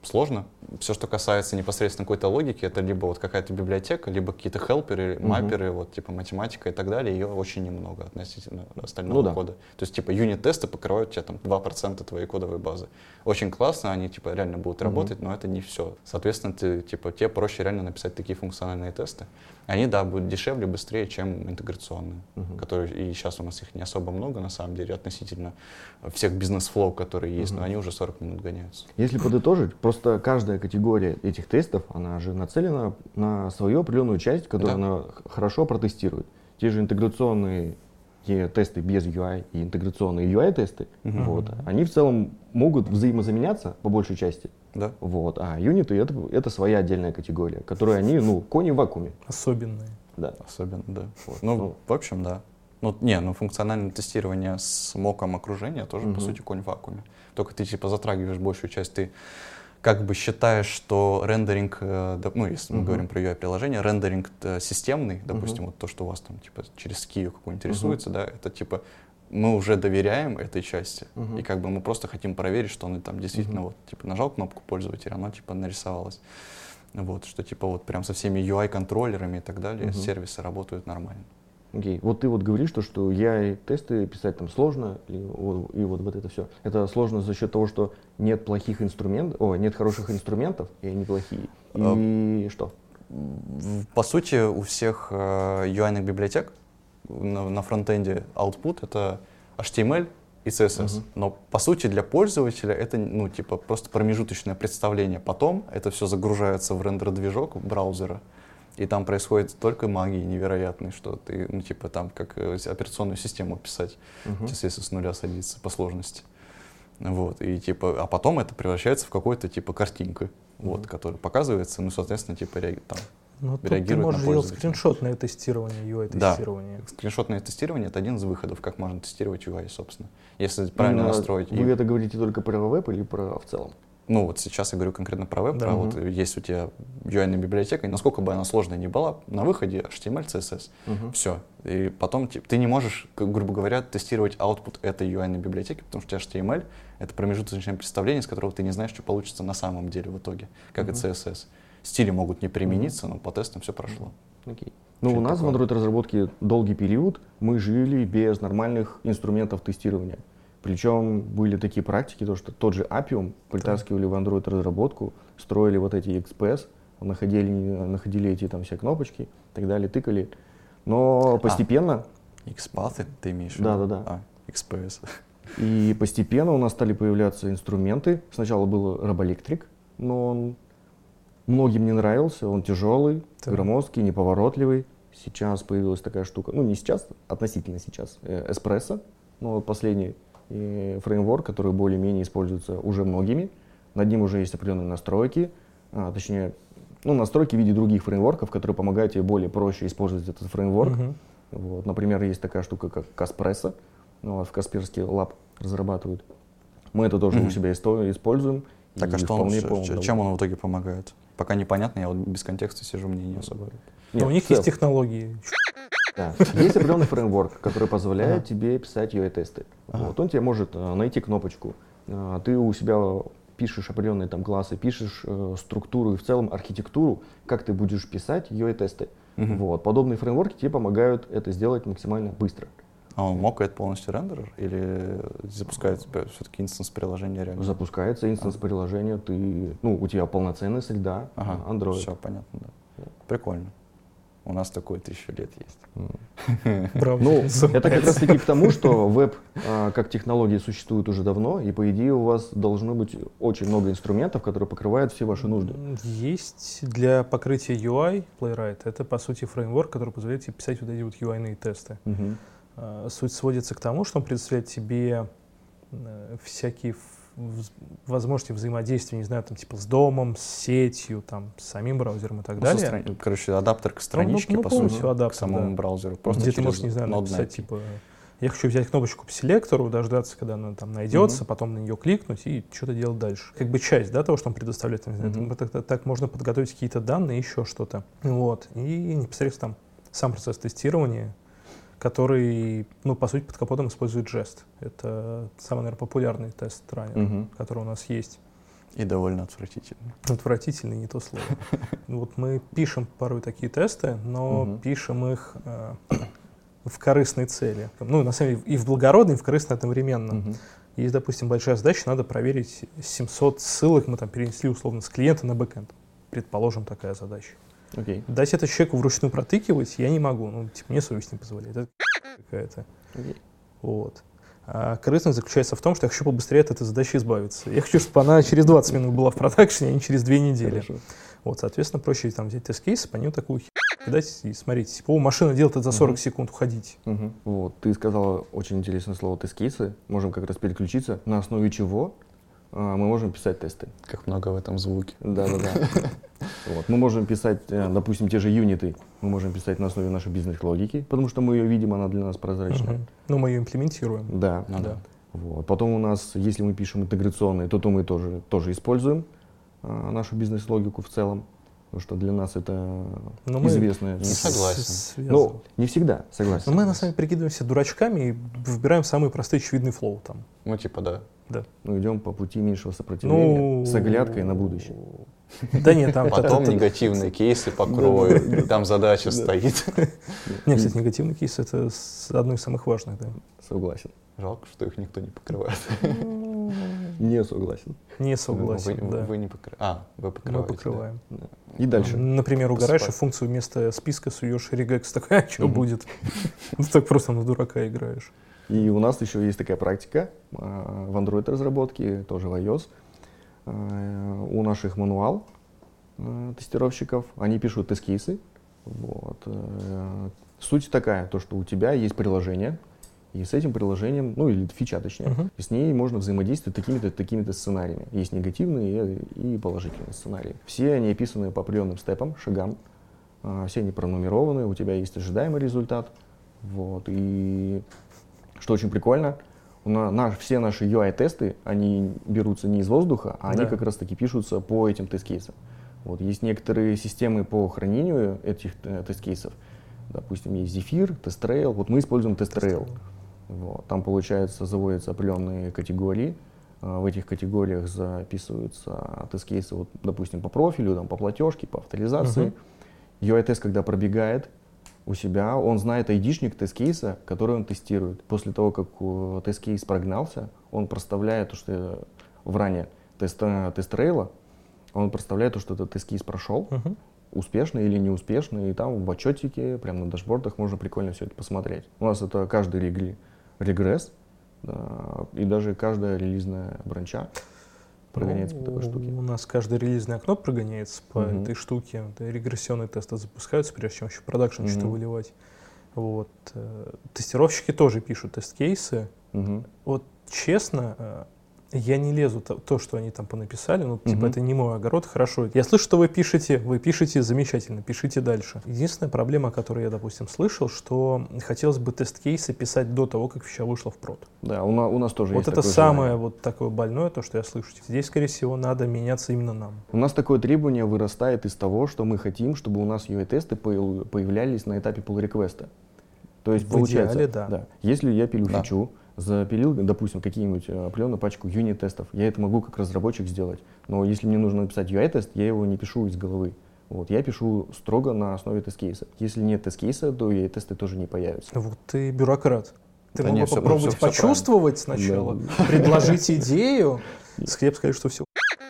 сложно. Все, что касается непосредственно какой-то логики, это либо вот какая-то библиотека, либо какие-то хелперы, мапперы, вот типа математика и так далее, ее очень немного относительно остального Ну да. кода. То есть типа юнит-тесты покрывают тебе там 2% твоей кодовой базы. Очень классно, они типа реально будут работать, но это не все. Соответственно, ты типа тебе проще реально написать такие функциональные тесты. Они, да, будут дешевле, быстрее, чем интеграционные, Мгм. которые и сейчас у нас их не особо много на самом деле относительно всех бизнес-флоу, которые есть, Мгм. но они уже 40 минут гоняются. Если подытожить, просто каждая категория этих тестов, она же нацелена на свою определенную часть, которую Да. она хорошо протестирует. Те же интеграционные те тесты без UI и интеграционные UI-тесты, Мгм. вот, они в целом могут взаимозаменяться по большей части. Да? Вот, а юниты это, это своя отдельная категория, которую они, ну, кони в вакууме. Особенные. Да. Особенно, да. Вот. Ну, Ну. в общем, да. Ну, не, ну, функциональное тестирование с моком окружения тоже, Мгм. по сути, конь в вакууме. Только ты, типа, затрагиваешь большую часть, ты как бы считаешь, что рендеринг, э, ну, если мы Мгм. говорим про UI-приложение, рендеринг э, системный, допустим, вот то, что у вас там, типа, через скию какую-нибудь рисуется, да, это, типа, мы уже доверяем этой части, Мгм. и как бы мы просто хотим проверить, что он там действительно Мгм. вот, типа, нажал кнопку пользователя, оно, типа, нарисовалось. Вот, что, типа, вот прям со всеми UI-контроллерами и так далее, Мгм. сервисы работают нормально. Окей. Вот ты вот говоришь, то, что я и тесты писать там сложно, и, вот- и вот, вот это все. Это сложно за счет того, что нет плохих инструментов, о, нет хороших инструментов, и они плохие. И что? В- По сути, у всех э, UI-ных библиотек на, на фронтенде output это HTML и CSS. Но по сути для пользователя это ну типа просто промежуточное представление. Потом это все загружается в рендер-движок браузера. И там происходит только магии невероятной, что ты, ну, типа, там, как э, операционную систему писать, Мгм. если с нуля садится по сложности. Вот, и типа, а потом это превращается в какой-то типа картинку, вот, Мгм. которая показывается, ну, соответственно, типа, реаги- там, Ну, тут ты можешь делать скриншотное тестирование, UI-тестирование. скриншотное тестирование — это один из выходов, как можно тестировать UI, собственно. Если правильно Именно настроить. Вы И- это говорите только про веб или про в целом? Ну, вот сейчас я говорю конкретно про веб, Да. про Мгм. вот есть у тебя UI библиотека, и насколько бы она сложная ни была, на выходе HTML, CSS, все. И потом типа, ты не можешь, грубо говоря, тестировать output этой UI библиотеки, потому что у тебя HTML — это промежуточное представление, с которого ты не знаешь, что получится на самом деле в итоге, как и Мгм. CSS. Стили могут не примениться, но по тестам все прошло. Окей. Ну, у нас в такое. Android-разработке долгий период мы жили без нормальных инструментов тестирования. Причем были такие практики, то, что тот же Appium притаскивали в Android-разработку, строили вот эти XPS, находили, находили эти там все кнопочки и так далее, тыкали. Но постепенно, XPath ты имеешь в виду? Да-да-да. А, XPS. и постепенно у нас стали появляться инструменты. Сначала был Robolectric, но он многим не нравился, он тяжелый, Да. громоздкий, неповоротливый. Сейчас появилась такая штука, ну не сейчас, относительно сейчас, э, Espresso, ну вот последний э, фреймворк, который более-менее используется уже многими. Над ним уже есть определенные настройки, а, точнее, ну настройки в виде других фреймворков, которые помогают тебе более проще использовать этот фреймворк. Мгм. Вот, например, есть такая штука, как Каспрессо, ну, вот в Касперский лаб разрабатывают. Мы это тоже Мгм. у себя используем. Так, и а что он, довольны. чем он в итоге помогает? Пока непонятно, я вот без контекста сижу, мне не особо. Но Нет, у них в целом, есть технологии. Да. Есть определенный фреймворк, который позволяет Ага. тебе писать UI-тесты. Ага. Вот, он тебе может э, найти кнопочку. Э, ты у себя пишешь определенные там классы, пишешь э, структуру и в целом архитектуру, как ты будешь писать UI-тесты. Мгм. Вот. Подобные фреймворки тебе помогают это сделать максимально быстро. А он мокает полностью renderer или запускает все-таки instance приложения реально? Запускается instance приложения, ты, ну, у тебя полноценная среда Ага, Android. все понятно, да. Прикольно. У нас такое тысячу лет есть. Ну, это как раз таки к тому, что веб а, как технология существует уже давно, и по идее у вас должно быть очень много инструментов, которые покрывают все ваши нужды. Есть для покрытия UI Playwright. Это, по сути, фреймворк, который позволяет тебе писать вот эти вот UI-ные тесты. А, Суть сводится к тому, что он предоставляет тебе всякие возможности взаимодействия, не знаю, там, типа с домом, с сетью, там, с самим браузером и так Ну, далее. страни- Короче, адаптер к страничке, ну, по сути, адаптер, к самому да. браузеру. Просто Где ты можешь, не знаю, написать, найти. типа, я хочу взять кнопочку по селектору, дождаться, когда она там найдется, потом на нее кликнуть и что-то делать дальше. Как бы часть, да, того, что он предоставляет. Не знаю, Мгм. там, так, так можно подготовить какие-то данные, еще что-то. Вот. И непосредственно там сам процесс тестирования, который, ну, по сути, под капотом использует Jest. Это самый, наверное, популярный тест раннер, Мгм. который у нас есть. И довольно отвратительно. Отвратительный, не то слово. Вот мы пишем порой такие тесты, но пишем их э, в корыстной цели. Ну, на самом деле, и в благородной, и в корыстной одновременно. Есть, допустим, большая задача, надо проверить 700 ссылок, мы там перенесли условно с клиента на бэкэнд. Предположим, такая задача. Окей. Дать это человеку вручную протыкивать я не могу. Ну, типа, мне совесть не позволяет. Это какая-то. Окей. Вот. А корыстность заключается в том, что я хочу побыстрее от этой задачи избавиться. Я хочу, чтобы она через 20 минут была в продакшене, а не через 2 недели. Хорошо. Вот, соответственно, проще там взять тест-кейс, по нему такую херню дать и смотрите, типа, о, машина делает это за 40 Мгм. секунд, уходите. Мгм. Вот, ты сказала очень интересное слово тест-кейсы. Можем как раз переключиться, на основе чего мы можем писать тесты. Как много в этом звуке. Да-да-да. Вот. Мы можем писать, э, допустим, те же юниты, мы можем писать на основе нашей бизнес-логики, потому что мы ее видим, она для нас прозрачна. Мгм. Ну, мы ее имплементируем. Да. Ну да. Вот. Потом у нас, если мы пишем интеграционные, то, то мы тоже, тоже используем а, нашу бизнес-логику в целом, потому что для нас это Но мы известная. Не согласен. Ну, не всегда, согласен. Но мы на самом деле прикидываемся дурачками и выбираем самый простой очевидный флоу там. Ну, типа, да. Да. Мы идем по пути меньшего сопротивления Ну, с оглядкой на будущее. Да нет, там... Потом та- негативные кейсы покрою, там задача стоит. Нет, кстати, негативный кейс — это одно из самых важных, да. Согласен. Жалко, что их никто не покрывает. Не согласен. Не согласен, вы, да. Вы не покры... А, вы Мы покрываете. да. покрываем. Да. И дальше. Например, угораешь и Посыпать. функцию вместо списка суешь регекс, такой, а что будет? Ну так просто на дурака играешь. И у нас еще есть такая практика а, в Android разработке, тоже в iOS. А, У наших мануал а, тестировщиков, они пишут тест-кейсы. Вот. э, Суть такая, то, что у тебя есть приложение, и с этим приложением, ну или фича точнее, Мгм. и с ней можно взаимодействовать такими-то такими-то сценариями. Есть негативные и, положительные сценарии. Все они описаны по определенным степам, шагам. Все они пронумерованы, у тебя есть ожидаемый результат. Вот. И что очень прикольно, у на- наш- все наши UI-тесты, они берутся не из воздуха, а они Да. как раз-таки пишутся по этим тест-кейсам. Вот. Есть некоторые системы по хранению этих э, тест-кейсов. Допустим, есть Zephyr, TestRail. Вот мы используем TestRail. Вот. Там, получается, заводятся определенные категории. А, В этих категориях записываются тест-кейсы, вот, допустим, по профилю, там, по платежке, по авторизации. UI-тест, когда пробегает у себя, он знает айдишник тест-кейса, который он тестирует. После того, как э, тест-кейс прогнался, он проставляет то, что э, в ране тест, э, он проставляет то, что этот тест-кейс прошел, Мгм. успешно или неуспешно, и там в отчетике, прямо на дашбордах можно прикольно все это посмотреть. У нас это каждый регресс, да, и даже каждая релизная бранча прогоняется по такой Ну, штуке. У нас каждое релизное окно прогоняется по Мгм. этой штуке. Регрессионные тесты запускаются, прежде чем еще продакшн что-то Мгм. выливать. Вот. э, Тестировщики тоже пишут тест-кейсы. Мгм. Вот честно, э, я не лезу то, то, что они там понаписали, ну, типа, Мгм. это не мой огород, хорошо. Я слышу, что вы пишете, вы пишете замечательно, пишите дальше. Единственная проблема, которую я, допустим, слышал, что хотелось бы тест-кейсы писать до того, как фича вышла в прод. Да, у, на- у нас тоже Вот есть это такое самое желание. вот такое больное, то, что я слышу. Здесь, скорее всего, надо меняться именно нам. У нас такое требование вырастает из того, что мы хотим, чтобы у нас UI-тесты появ- появлялись на этапе pull реквеста То есть В получается, идеале, да. если я пилю Да. фичу, запилил, допустим, какие-нибудь э, определенную пачку юнит-тестов, я это могу как разработчик сделать. Но если мне нужно написать UI-тест, я его не пишу из головы. Вот, я пишу строго на основе тест-кейса. Если нет тест-кейса, то UI-тесты тоже не появятся. Вот ты бюрократ. Ты Да мог бы попробовать всё- всё почувствовать сначала, предложить идею, я бы сказали, что все,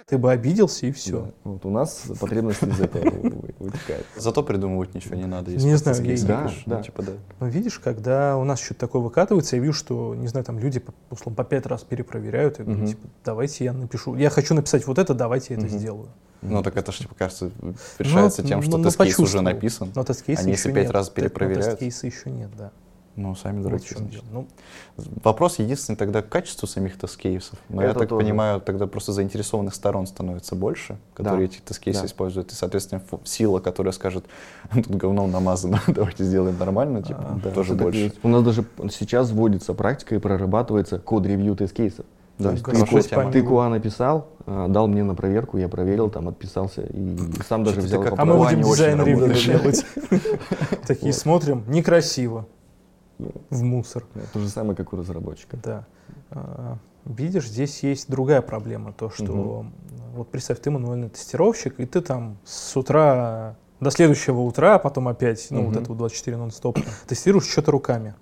ты бы обиделся и все. Да. Вот у нас потребность из этого вы- вытекает. Зато придумывать ничего не надо. Не если знаю, ты я- Да, да. ну, типа, да. Но видишь, когда у нас что-то такое выкатывается, я вижу, что, не знаю, там люди, по- условно, по пять раз перепроверяют, говорю, Мгм. типа, давайте я напишу, я хочу написать вот это, давайте я это Мгм. сделаю. Ну, так это же, типа, кажется, решается Ну, тем, что ну, ну, тест-кейс уже написан. Но тест-кейса Они еще если пять раз Те- но перепроверяют. Тест-кейса еще нет, да. Ну, сами Вот дураки, чем значит. Ну, Вопрос единственный тогда к качеству самих тест-кейсов. Но я так тоже. понимаю, тогда просто заинтересованных сторон становится больше, которые эти тест-кейсы да. используют. И, соответственно, фу- сила, которая скажет, тут говном намазано, давайте сделаем нормально, типа, А, да, тоже больше. есть. У нас даже сейчас вводится практика и прорабатывается код-ревью тест-кейсов. Да, То есть ты, тема. ты QA написал, а, дал мне на проверку, я проверил, там отписался и сам даже взял а мы будем дизайн ревью делать. Такие Вот. смотрим, некрасиво, Ну. В мусор. То же самое, как у разработчика. Да. А, Видишь, здесь есть другая проблема, то что вот представь, ты мануальный тестировщик, и ты там с утра до следующего утра, а потом опять, ну вот Мгм. это вот 24 нон-стоп, тестируешь что-то руками.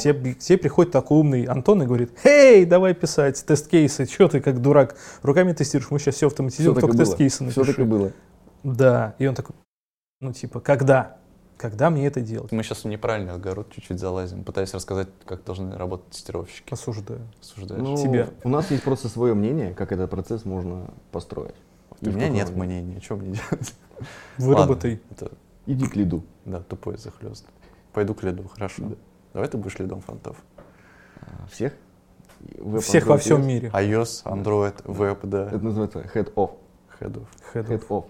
Тебе, к тебе приходит такой умный Антон и говорит, «Эй, давай писать тест-кейсы, что ты как дурак руками тестируешь, мы сейчас все Все автоматизируем, и только тест-кейсы Все так и напиши». было. Да, и он такой, ну типа, когда? Когда мне это делать? Мы сейчас в неправильный огород чуть-чуть залазим, пытаясь рассказать, как должны работать тестировщики. Осуждаю. Осуждаешь? Ну, Тебя. У нас есть просто свое мнение, как этот процесс можно построить. У И меня нет мнения, что мне делать? Выработай. Ладно, это, Иди к лиду. да, тупой захлест. Пойду к лиду, хорошо. Да. Давай ты будешь лидом фронтов. А, Всех? Web Всех во Android всем есть? мире. iOS, Android, Web, да, Это называется head off. хедов. Head Head off.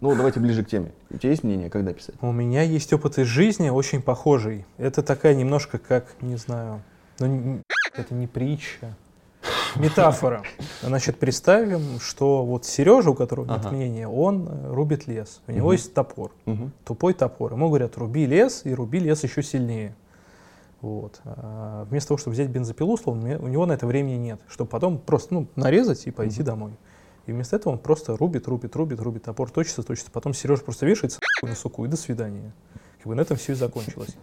Ну, давайте ближе к теме. У тебя есть мнение, когда писать? У меня есть опыт из жизни очень похожий. Это такая немножко как, не знаю, ну, это не притча, метафора. Значит, представим, что вот Сережа, у которого нет Ага. мнения, он э, рубит лес. У него Мгм. есть топор, тупой топор. Ему говорят, руби лес, и руби лес еще сильнее. Вот. А вместо того, чтобы взять бензопилу, условно, у него на это времени нет, чтобы потом просто ну, нарезать и пойти Мгм. домой. И вместо этого он просто рубит, рубит, рубит, рубит, топор точится, точится. Потом Сережа просто вешается на суку и до свидания. Как бы на этом все и закончилось.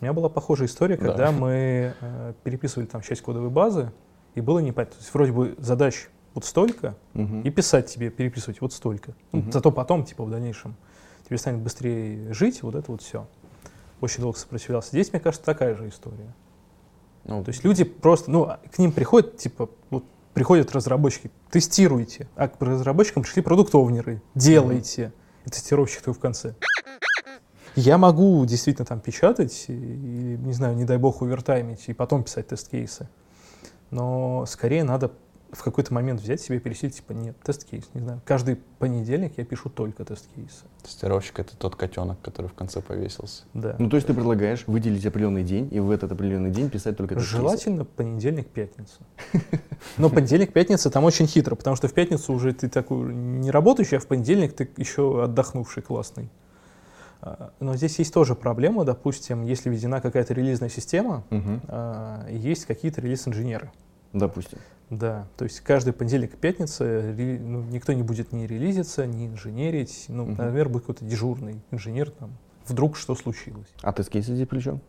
У меня была похожая история, Да. когда мы э, переписывали там часть кодовой базы, И было непонятно. То есть вроде бы задач вот столько, Мгм. и писать тебе, переписывать вот столько. Ну, Мгм. Зато потом, типа, в дальнейшем тебе станет быстрее жить, вот это вот все. Очень долго сопротивлялся. Здесь, мне кажется, такая же история. Ну, То есть люди просто, ну, к ним приходят, типа, вот приходят разработчики, тестируйте, а к разработчикам пришли продуктовнеры, делайте. И тестировщик ты в конце. Я могу действительно там печатать, и, не знаю, не дай бог увертаймить, и потом писать тест-кейсы. Но скорее надо в какой-то момент взять себе и пересилить, типа, нет, тест-кейс, не знаю. Каждый понедельник я пишу только тест-кейсы. тестировщик — это тот котенок, который в конце повесился. Да. Ну, то есть ты предлагаешь выделить определенный день и в этот определенный день писать только тест-кейсы? Желательно понедельник, пятница. Но понедельник, пятница там очень хитро, потому что в пятницу уже ты такой не работающий, а в понедельник ты еще отдохнувший, классный. А, Но здесь есть тоже проблема, допустим, если введена какая-то релизная система, а, есть какие-то релиз-инженеры. Допустим. Да, то есть каждый понедельник и пятница ну, никто не будет ни релизиться, ни инженерить. Ну, Мгм. наверное, будет какой-то дежурный инженер там. Вдруг что случилось. А тест-кейсы здесь при чем?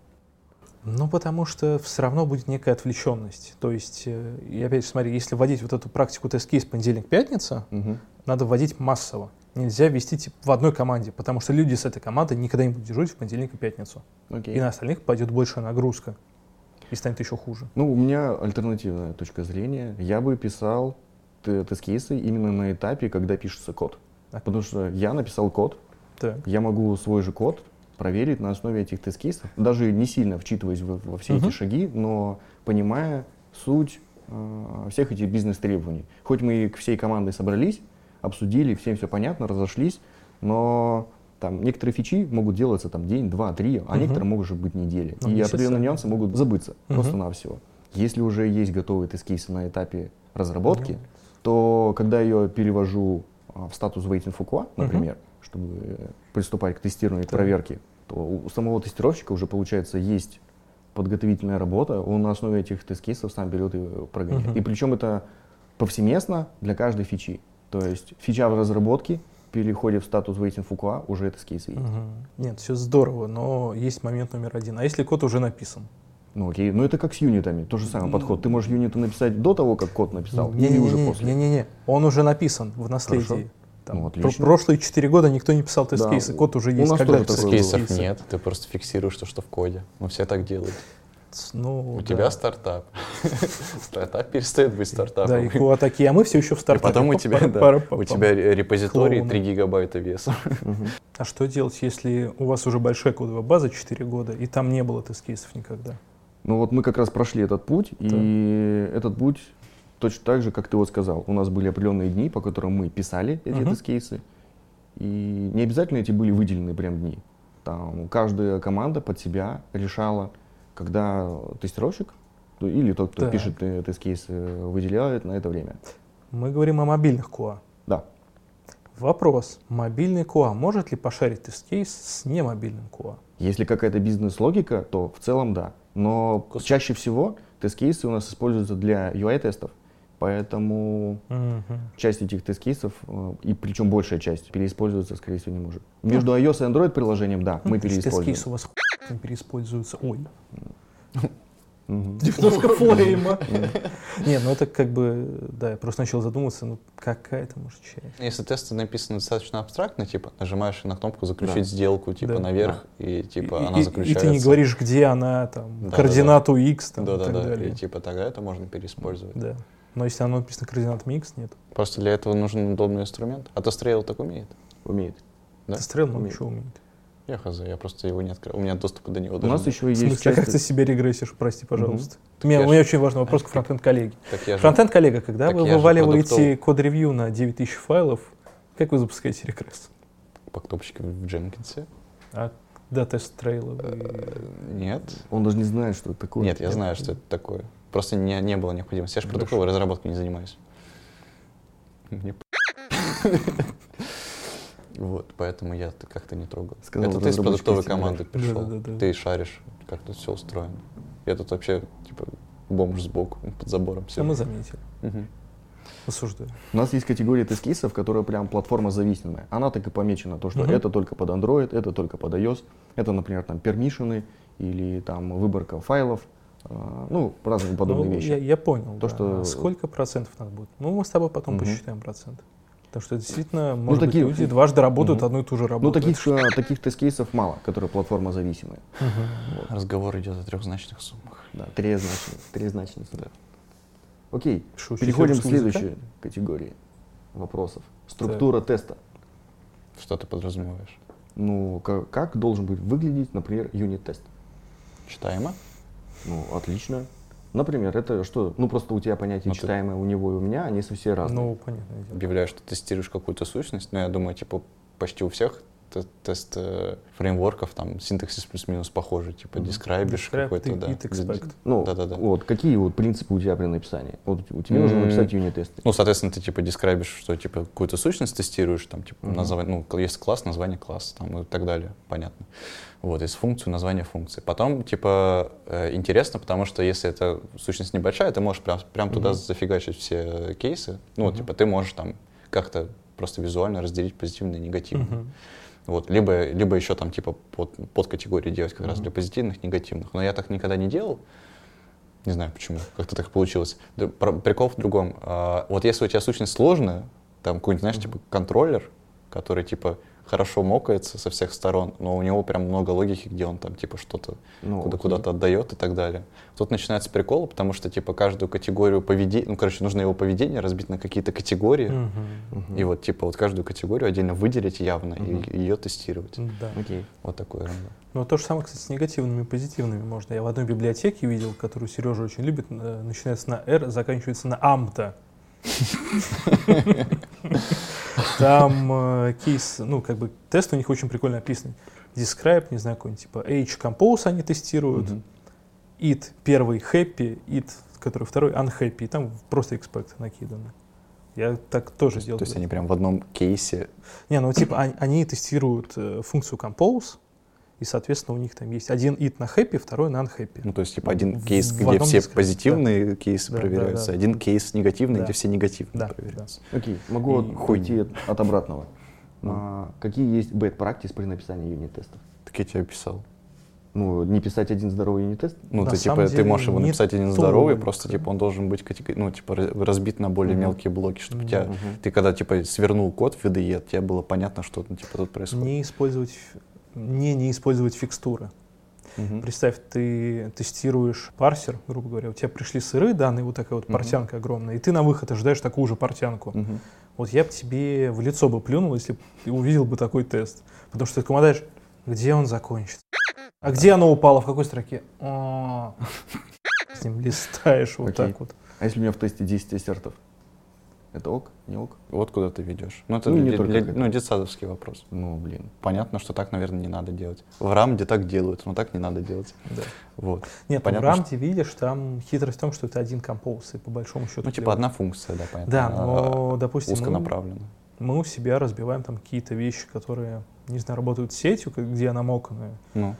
Ну, потому что все равно будет некая отвлеченность. То есть, э, и опять же, смотри, если вводить вот эту практику тест-кейс понедельник-пятница, Мгм. надо вводить массово. Нельзя ввести типа, в одной команде, потому что люди с этой командой никогда не будут дежурить в понедельник и пятницу. Окей. И на остальных пойдет большая нагрузка. И станет еще хуже. Ну, у меня альтернативная точка зрения. Я бы писал тест-кейсы именно на этапе, когда пишется код. Так. Потому что я написал код, Так. я могу свой же код проверить на основе этих тест-кейсов, даже не сильно вчитываясь в- во все Мгм. эти шаги, но понимая суть э, всех этих бизнес-требований. Хоть мы и к всей командой собрались, обсудили, всем все понятно, разошлись, но там некоторые фичи могут делаться там день, два, три, а Мгм. некоторые могут быть недели. Ну, и определенные нюансы могут забыться Мгм. просто-навсего. Если уже есть готовые тест-кейсы на этапе разработки, Ну, то когда я перевожу а, в статус waiting for QA, например, чтобы э, приступать к тестированию, Так. проверке, то у самого тестировщика уже, получается, есть подготовительная работа, он на основе этих тест-кейсов сам берет и прогоняет. Мгм. И причем это повсеместно для каждой фичи. То есть фича в разработке переходит в статус waiting for QA, уже тест-кейсы есть. Мгм. Нет, все здорово, но есть момент номер один. А если код уже написан? Ну окей, ну это как с юнитами, тот же самый подход. Ты можешь юниты написать до того, как код написал, или уже после. Не-не-не, он уже написан в наследии. Хорошо. Там, Ну, отлично. прошлые четыре года никто не писал тест-кейсы, Да, код уже у есть. нас Когда тоже писать такое было. Кейсов тест-кейсы? нет, ты просто фиксируешь то, что в коде. Ну, все так делают. Ну, У да. тебя стартап. Стартап перестает быть стартапом. Да, и QA такие, а мы все еще в И стартапе. потом у тебя, да, у тебя репозиторий Клоуны. 3 гигабайта весом. Мгм. А что делать, если у вас уже большая кодовая база 4 года, и там не было тест-кейсов никогда? Ну вот мы как раз прошли этот путь, и этот путь точно так же, как ты вот сказал. У нас были определенные дни, по которым мы писали эти тест-кейсы, и не обязательно эти были выделены прям дни. Там каждая команда под себя решала, когда тестировщик ну, или тот, кто Так. пишет э, тест-кейсы, выделяет на это время. Мы говорим о мобильных QA. Да. Вопрос. Мобильный QA может ли пошарить test case с немобильным QA? Если какая-то бизнес-логика, то в целом да. Но Кус- чаще всего тест-кейсы у нас используются для UI-тестов, поэтому Мгм. часть этих тест-кейсов, э, и причем большая часть, переиспользоваться, скорее всего, не может. Между iOS и Android приложением, да, мы переиспользуем. Тест-кейс у вас хуй переиспользуются. Ой, немножко флейма. Не, ну это как бы, да, я просто начал задумываться, ну какая это может часть? Если тесты написаны достаточно абстрактно, типа нажимаешь на кнопку заключить сделку, типа наверх, и типа она заключается. И ты не говоришь, где она, там, координату X, там, Да, да, да. И типа тогда это можно переиспользовать. Да. Но если оно написано координатами X, нет. Просто для этого нужен удобный инструмент. А TestRail так умеет. Умеет. Да? Ты стрел много чего умеет. Я хз, я просто его не открыл. У меня доступа до него У нас нет. еще В есть смысле, а как ты часть... себя регрессишь, прости, пожалуйста. Так У, меня, у меня очень важный вопрос к фронтенд коллеге. Так я же- Фронтенд коллега, когда вы вываливаете код-ревью на 9000 файлов, как вы запускаете регресс? по кнопочке в Jenkins. А да, тест трейлы вы- Э, Нет. Он даже не знает, что это такое. Нет, я знаю, что это такое. Просто не, не было необходимости. Я же продуктовой разработкой не занимаюсь. Мне Вот, поэтому я как-то не трогал. Сказал, это ты из продуктовой команды пришел. Да-да-да-да. Ты шаришь, как тут все устроено. Я тут вообще, типа, бомж сбоку, под забором все. мы заметили? Мгм. Осуждаю. У нас есть категория тест-кейсов, которая прям платформа зависимая. Она так и помечена, то, что Мгм. это только под Android, это только под iOS. Это, например, там пермишины или там выборка файлов А, ну, разные подобные Ну, вещи. Я, я понял. То, да. что- А Сколько процентов надо будет? Ну, мы с тобой потом Мгм. посчитаем проценты. Потому что действительно, может такие- быть, люди дважды работают Мгм. одну и ту же работу. Ну, таких, э, таких тест-кейсов мало, которые платформа зависимые. Мгм. Разговор идет о трехзначных суммах. Да, трезначность. трезначность. Да. Окей, Что, переходим к русского языка? следующей категории вопросов. Структура теста. Что ты подразумеваешь? Ну, ка- как, должен быть выглядеть, например, юнит-тест? Читаемо? Ну, отлично. Например, это что? Ну, просто у тебя понятие Ну, ты- читаемое у него и у меня, они совсем разные. Ну, понятное дело. Объявляешь, что тестируешь какую-то сущность, но я думаю, типа, почти у всех те- тест э, фреймворков, там, синтаксис плюс-минус похожий, типа, Мгм. дескрайбишь Describe какой-то, да. it expect. Ну, Да-да-да. вот какие вот принципы у тебя при написании? Вот у тебя нужно М. написать юнит-тесты. Ну, соответственно, ты, типа, дескрайбишь, что, типа, какую-то сущность тестируешь, там, типа, Мгм. название, ну, есть класс, название класса, там, и так далее, понятно. Вот, есть функцию, название функции. Потом, типа, э, интересно, потому что если эта сущность небольшая, ты можешь прям, прям туда Мгм. зафигачить все кейсы. Ну, вот, Мгм. типа, ты можешь там как-то просто визуально разделить позитивные и негативные. Мгм. Вот, либо, либо еще там типа под, под категории делать как раз Мгм. для позитивных, негативных. Но я так никогда не делал. Не знаю почему, как-то так получилось. Прикол в другом. А, вот если у тебя сущность сложная, там какой-нибудь, знаешь, типа контроллер, который типа хорошо мокается со всех сторон, но у него прям много логики, где он там типа что-то Ну, куда, куда-то отдает и так далее. Тут начинается прикол, потому что типа каждую категорию поведения, ну короче, нужно его поведение разбить на какие-то категории, Мгм. Мгм. и вот типа вот каждую категорию отдельно выделить явно Мгм. и ее тестировать. Да. Окей. Вот такое ерунда. Ну, то же самое, кстати, с негативными и позитивными можно. Я в одной библиотеке видел, которую Сережа очень любит, э, начинается на R, заканчивается на амта. Там э, кейс, ну, как бы тест у них очень прикольно описан. Describe, не знаю, какой-нибудь типа H-Compose они тестируют. It первый happy, it, который второй unhappy. И там просто expect накидано. Я так тоже То есть, делал. то есть они прям в одном кейсе. Не, ну типа они, они тестируют э, функцию compose, и, соответственно, у них там есть один it на happy, второй на unhappy. Ну, то есть, типа, один кейс, в где все диске, позитивные кейсы Да, да, проверяются, да. один кейс негативный, Да. где все негативные Да, проверяются. Окей, могу И- от- уйти от, от обратного. Ну. А, какие есть bad practice при написании юнит-тестов? Так я тебе описал. Ну, не писать один здоровый юнит-тест? Ну, На ты типа, ты деле, можешь его написать один здоровый, только. просто типа он должен быть ну, типа, разбит на более Мгм. мелкие блоки, чтобы у тебя, Мгм. ты когда типа свернул код в VDE, тебе было понятно, что ну, типа тут происходит. Не использовать, не, не использовать фикстуры. Мгм. Представь, ты тестируешь парсер, грубо говоря, у тебя пришли сырые данные, вот такая вот портянка огромная, и ты на выход ожидаешь такую же портянку. Мгм. Вот я бы тебе в лицо бы плюнул, если бы ты увидел бы такой тест. Потому что ты такой мотаешь, где он закончится? А где оно упало, в какой строке? А. С ним листаешь вот так вот. А если у меня в тесте 10 ассертов? Это ок? Не ок? Вот куда ты ведешь. Ну, это Ну, не для- только для- к этому. ну, детсадовский вопрос. Ну, блин. Понятно, что так, наверное, не надо делать. В рамде так делают, но так не надо делать. Да. Вот. Нет, ну, Понятно, в рамте видишь, там хитрость в том, что это один композ, и по большому счету. Ну, типа одна функция, да, понятно. Да, а, но, допустим, мы, узконаправленно. мы у себя разбиваем там какие-то вещи, которые, не знаю, работают сетью, где она моканая. Ну,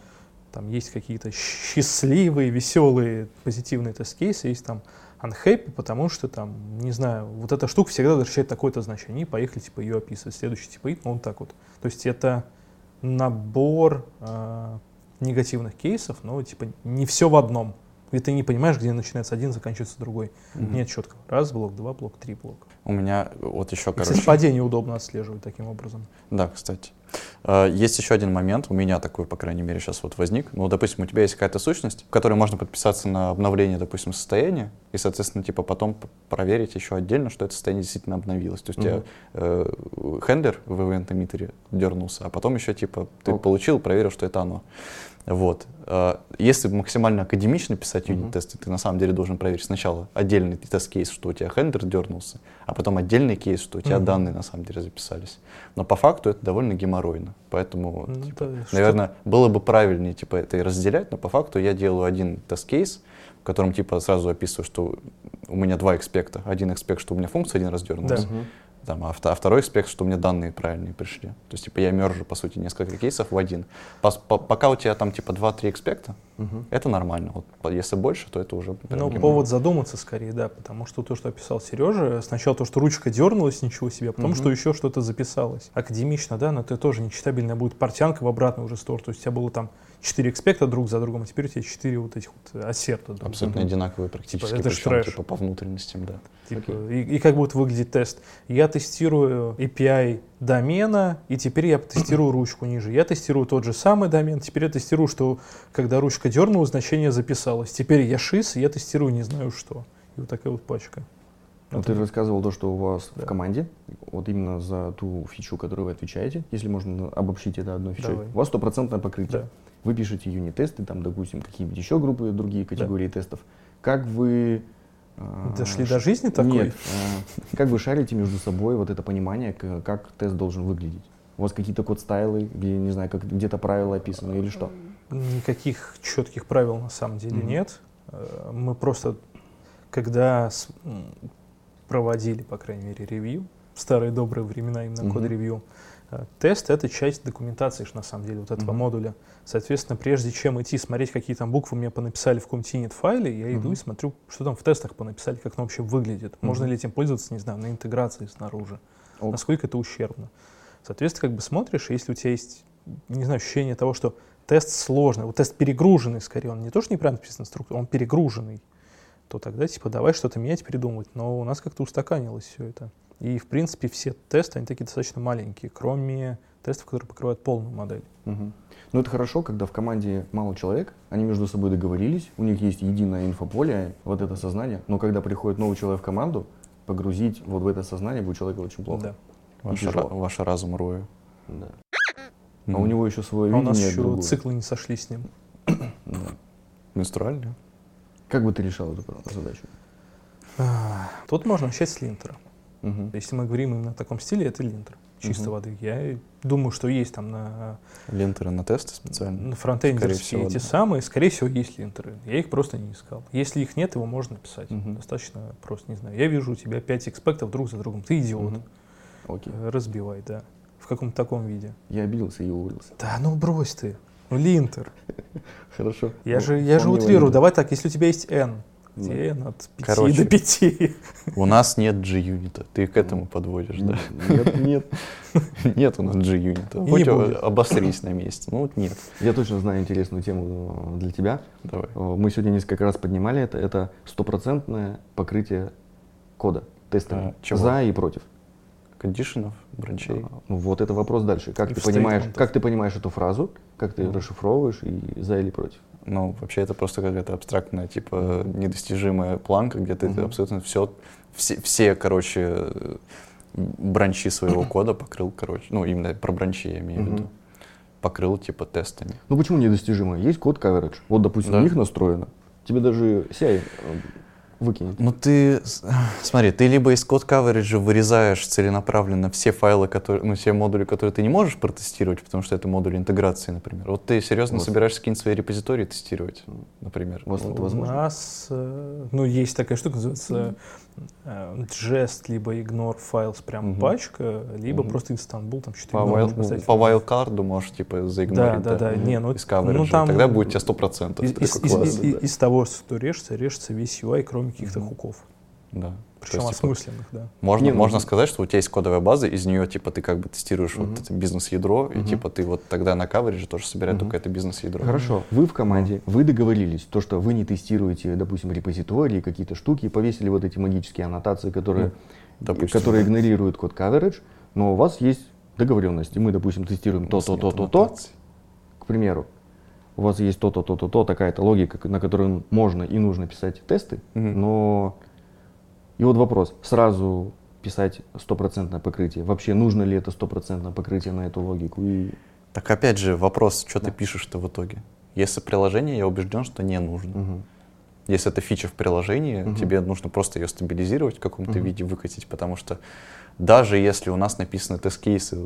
Там есть какие-то счастливые, веселые, позитивные тест-кейсы, есть там unhappy, потому что там, не знаю, вот эта штука всегда возвращает такое-то значение, и поехали, типа, ее описывать. Следующий типа ну, вот так вот. То есть это набор э, негативных кейсов, но, типа, не все в одном. И ты не понимаешь, где начинается один, заканчивается другой. Мгм. Нет четкого. Раз блок, два блок, три блока. у меня вот еще, И, короче... падение удобно отслеживать таким образом. Да, кстати. А, Есть еще один момент, у меня такой, по крайней мере, сейчас вот возник. Ну, допустим, у тебя есть какая-то сущность, в которой можно подписаться на обновление, допустим, состояния, и, соответственно, типа потом проверить еще отдельно, что это состояние действительно обновилось. То есть у тебя э, хендлер в event эмиттере дернулся, а потом еще, типа, ты Ок. получил, проверил, что это оно. Вот. А, Если максимально академично писать юнит-тесты, ты на самом деле должен проверить сначала отдельный тест-кейс, что у тебя хендлер дернулся, а потом отдельный кейс, что у тебя Мгм. данные на самом деле записались. Но по факту это довольно геморройно. Поэтому, Ну, типа, да, что- наверное, было бы правильнее типа, это и разделять, но по факту я делаю один тест-кейс, в котором типа сразу описываю, что у меня два экспекта. Один экспект, что у меня функция один раз дернулась, Да. Там, а, а второй экспект, что меня данные правильные пришли. То есть, типа, я мержу, по сути, несколько кейсов в один. Пос- по- пока у тебя там, типа, 2-3 экспекта, Мгм. это нормально. Вот, по- если больше, то это уже Ну, повод задуматься скорее, да, потому что то, что описал Сережа, сначала то, что ручка дернулась, ничего себе, а потом, Мгм. что еще что-то записалось. Академично, да, но это тоже нечитабельная будет портянка в обратную уже сторону. То есть у тебя было там 4 экспекта друг за другом, а теперь у тебя 4 вот этих вот ассерта. друг Абсолютно другом. одинаковые практически, это ж причем трэш. типа по внутренностям, да. Типа, и, и как будет выглядеть тест? Я тестирую API домена, и теперь я тестирую ручку ниже. Я тестирую тот же самый домен, теперь я тестирую, что когда ручка дернула, значение записалось. Теперь я шиз, и я тестирую не знаю что. И вот такая вот пачка. Это- ты рассказывал то, что у вас Да. в команде, вот именно за ту фичу, которую вы отвечаете, если можно обобщить это одной фичой, Давай. у вас стопроцентное покрытие. Да. Вы пишете юнит-тесты, там, допустим, какие-нибудь еще группы, другие категории тестов. Как вы... а, Дошли ш- до жизни такой? Нет. а, Как вы шарите между собой вот это понимание, как тест должен выглядеть? У вас какие-то код-стайлы, где, не знаю, как где-то правила описаны или что? Никаких четких правил на самом деле нет. Э, Мы просто, когда проводили, по крайней мере, ревью, в старые добрые времена именно код-ревью, э, тест — это часть документации, на самом деле, вот этого модуля. Соответственно, прежде чем идти смотреть, какие там буквы мне понаписали в каком-то init файле, я иду и смотрю, что там в тестах понаписали, как оно вообще выглядит. Можно ли этим пользоваться, не знаю, на интеграции снаружи. Насколько это ущербно. Соответственно, как бы смотришь, если у тебя есть, не знаю, ощущение того, что тест сложный, вот тест перегруженный скорее, он не то, что неправильно написан структура, он перегруженный, то тогда типа давай что-то менять, передумывать. Но у нас как-то устаканилось все это. И, в принципе, все тесты, они такие достаточно маленькие, кроме тестов, которые покрывают полную модель. Мгм. Ну, это хорошо, когда в команде мало человек, они между собой договорились, у них есть единое инфополе, вот это сознание, но когда приходит новый человек в команду, погрузить вот в это сознание будет человека очень плохо. Да. Ваш, тяжело. ра- ваш разум рою. Да. А у него еще свое А у нас видение еще другое. циклы не сошли с ним. Да. Менструальный? Как бы ты решал эту задачу? А, Тут можно начать с линтера. Мгм. Если мы говорим именно о таком стиле, это линтер. Чистой Мгм. воды. Я думаю, что есть там на Лентеры на тесты специально? На фронтендерские эти да. самые, скорее всего, есть линтеры. Я их просто не искал. Если их нет, его можно написать. Мгм. Достаточно просто, не знаю. Я вижу у тебя пять экспектов друг за другом. Ты идиот. Мгм. Окей. Э, Разбивай, да. В каком-то таком виде. Я обиделся и уволился. Да, ну брось ты. Ну, линтер. Хорошо. Я Ну, же, я же утрирую. Давай так, если у тебя есть n, где n от 5 Короче. до 5. У нас нет G-юнита. Ты к этому подводишь, да? Нет, нет. Нет у нас G-юнита. Хоть обосрись на месте. Ну вот нет. Я точно знаю интересную тему э, для тебя. Давай. Э, Мы сегодня несколько раз поднимали это. Это стопроцентное покрытие кода тестами. А? За и против. Кондишенов, бранчей. А, Ну вот это вопрос дальше. Как И ты понимаешь, как ты понимаешь эту фразу, как ты Ну. расшифровываешь и за или против? Ну, вообще это просто какая-то абстрактная, типа, недостижимая планка, где ты Мгм. абсолютно все, все, все, короче, бранчи своего кода покрыл, короче, ну, именно про бранчи я имею в виду, покрыл, типа, тестами. Ну почему недостижимо? Есть код coverage. Вот, допустим, Да. у них настроено. Тебе даже CI выкинет. Ну, ты, смотри, ты либо из код coverage вырезаешь целенаправленно все файлы, которые, ну, все модули, которые ты не можешь протестировать, потому что это модули интеграции, например. Вот ты серьезно Вот. собираешься какие-нибудь свои репозитории тестировать, например. У вас это У возможно? нас, э, ну, есть такая штука, называется jest, либо ignore files, прям Мгм. пачка, либо Мгм. просто Istanbul, там что-то По, поставить. по wildcard можешь, типа, Да, заигнорить, да, да, не, ну, ну, там Тогда будет у тебя 100%. из, из- «Класс». из- из- из того, что режется, режется весь UI, кроме каких-то Мгм. хуков. Да. Причем есть, типа, осмысленных, да. Можно, Не, ну, можно сказать, что у тебя есть кодовая база, из нее типа ты как бы тестируешь Мгм. вот это бизнес-ядро, и Мгм. типа ты вот тогда на каверидже тоже собирает Мгм. только это бизнес-ядро. Хорошо, вы в команде, вы договорились, то, что вы не тестируете, допустим, репозитории, какие-то штуки, повесили вот эти магические аннотации, которые, Допустим, которые да. игнорируют код coverage, но у вас есть договоренности. Мы, допустим, тестируем У нас то, к примеру. У вас есть то-то, то-то, то, такая-то логика, на которую можно и нужно писать тесты, Мгм. но... И вот вопрос, сразу писать стопроцентное покрытие. Вообще нужно ли это стопроцентное покрытие на эту логику? И... Так опять же вопрос, что Да. ты пишешь-то в итоге? Если приложение, я убежден, что не нужно. Мгм. Если это фича в приложении, Мгм. тебе нужно просто ее стабилизировать в каком-то Мгм. виде, выкатить, потому что даже если у нас написаны тест-кейсы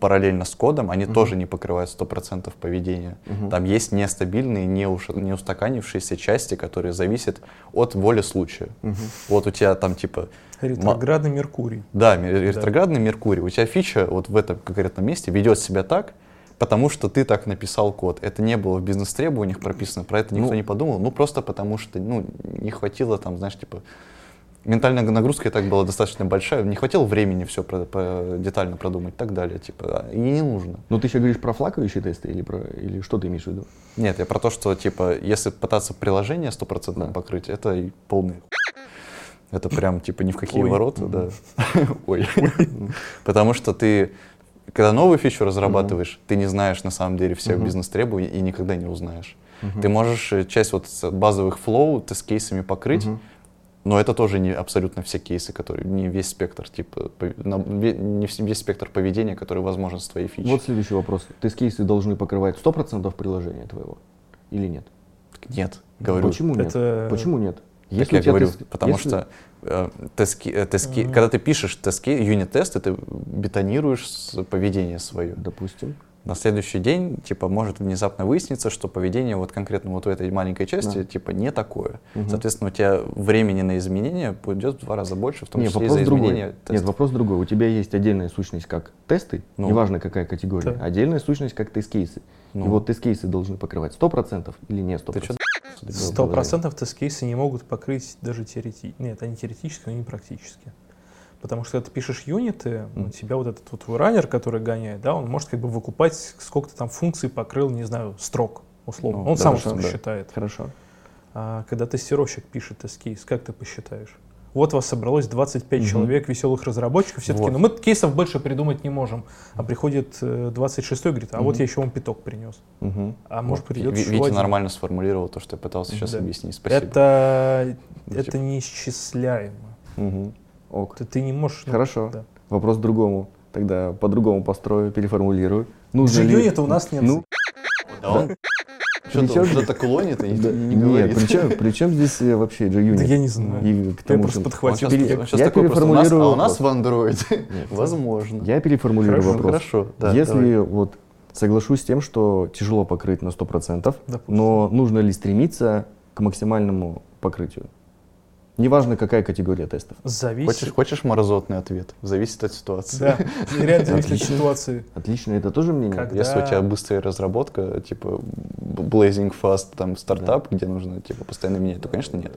параллельно с кодом, они Мгм. тоже не покрывают 100% поведения. Мгм. Там есть нестабильные, не, уш- не устаканившиеся части, которые зависят от воли случая. Мгм. Вот у тебя там типа, Ретроградный Меркурий. да, ретроградный Меркурий, у тебя фича вот в этом конкретном месте ведет себя так, потому что ты так написал код. Это не было в бизнес-требованиях прописано, про это никто Ну. не подумал, ну просто потому что ну, не хватило там, знаешь, типа ментальная нагрузка и так была достаточно большая, не хватило времени все про, по- детально продумать и так далее, типа, и не нужно. Ну, ты сейчас говоришь про флакающие тесты или, про, или что ты имеешь в виду? Нет, я про то, что, типа, если пытаться приложение стопроцентно Да. покрыть, это полный это прям, типа, ни в какие Ой. ворота, да. Ой. Потому что ты, когда новую фичу разрабатываешь, ты не знаешь, на самом деле, всех бизнес-требований и никогда не узнаешь. Ты можешь э, часть вот с базовых flow тест-кейсами покрыть, Мгм. Но это тоже не абсолютно все кейсы, которые, не весь спектр, типа, не весь спектр поведения, который возможен с твоей фичей. Вот следующий вопрос. Тест-кейсы должны покрывать 100% приложения твоего или нет? Нет, говорю. Почему нет? Это- Почему нет? Так Если я говорю, тест- потому если- что э, тест-ки- э, тест-ки- Мгм. когда ты пишешь тест юнит-тесты, ты бетонируешь с- поведение свое. Допустим. На следующий день, типа, может внезапно выясниться, что поведение вот конкретно вот в этой маленькой части, Да. типа, не такое. Мгм. Соответственно, у тебя времени на изменения пойдет в два раза больше, в том Нет, числе и вопрос за другой. изменение Нет, тестов. вопрос другой. У тебя есть отдельная сущность как тесты, Ну. неважно какая категория, Да. отдельная сущность как тест-кейсы. Ну. И вот тест-кейсы должны покрывать 100% или не 100%. Ты что Сто процентов тест-кейсы не могут покрыть даже теоретически. Нет, они теоретически, но не практически. Потому что когда ты пишешь юниты, у тебя вот этот вот раннер, который гоняет, да, он может как бы выкупать, сколько ты там функций покрыл, не знаю, строк, условно. Ну, он сам хорошо, это да. посчитает. Хорошо. А когда тестировщик пишет тест-кейс, как ты посчитаешь? Вот вас собралось 25 Мгм. человек, веселых разработчиков, все таки Вот. ну мы кейсов больше придумать не можем. А приходит э, 26-й, говорит, а вот Мгм. я еще вам пяток принес. Мгм. А может Вот, придет Ви- еще Витя один. нормально сформулировал то, что я пытался сейчас Да. объяснить. Спасибо. Это, это неисчисляемо. Мгм. Ок. Ты, ты не можешь... ну, Хорошо. да. Вопрос другому. Тогда по-другому построю, переформулирую. Нужно ли... G-Unit у нас нет. Ну, Да он что-то что-то клонит и да, не нет, говорит. причем, причем здесь э, вообще G-Unit? Да я не знаю. И к Я тому просто же- подхватил. Пере- щас я такой просто, у нас- переформулирую А у нас в. Android. Нет. Возможно. Я переформулирую Хорошо, вопрос. Хорошо, да. Если давай. вот соглашусь с тем, что тяжело покрыть на 100%, Допустим. но нужно ли стремиться к максимальному покрытию? Неважно, какая категория тестов. Зависит. Хочешь, хочешь морозотный ответ? Зависит от ситуации. Да, реально зависит от ситуации. Отлично, это тоже мнение? Как- Если Да. у тебя быстрая разработка, типа blazing fast, там стартап, где нужно типа постоянно менять, то, конечно, нет.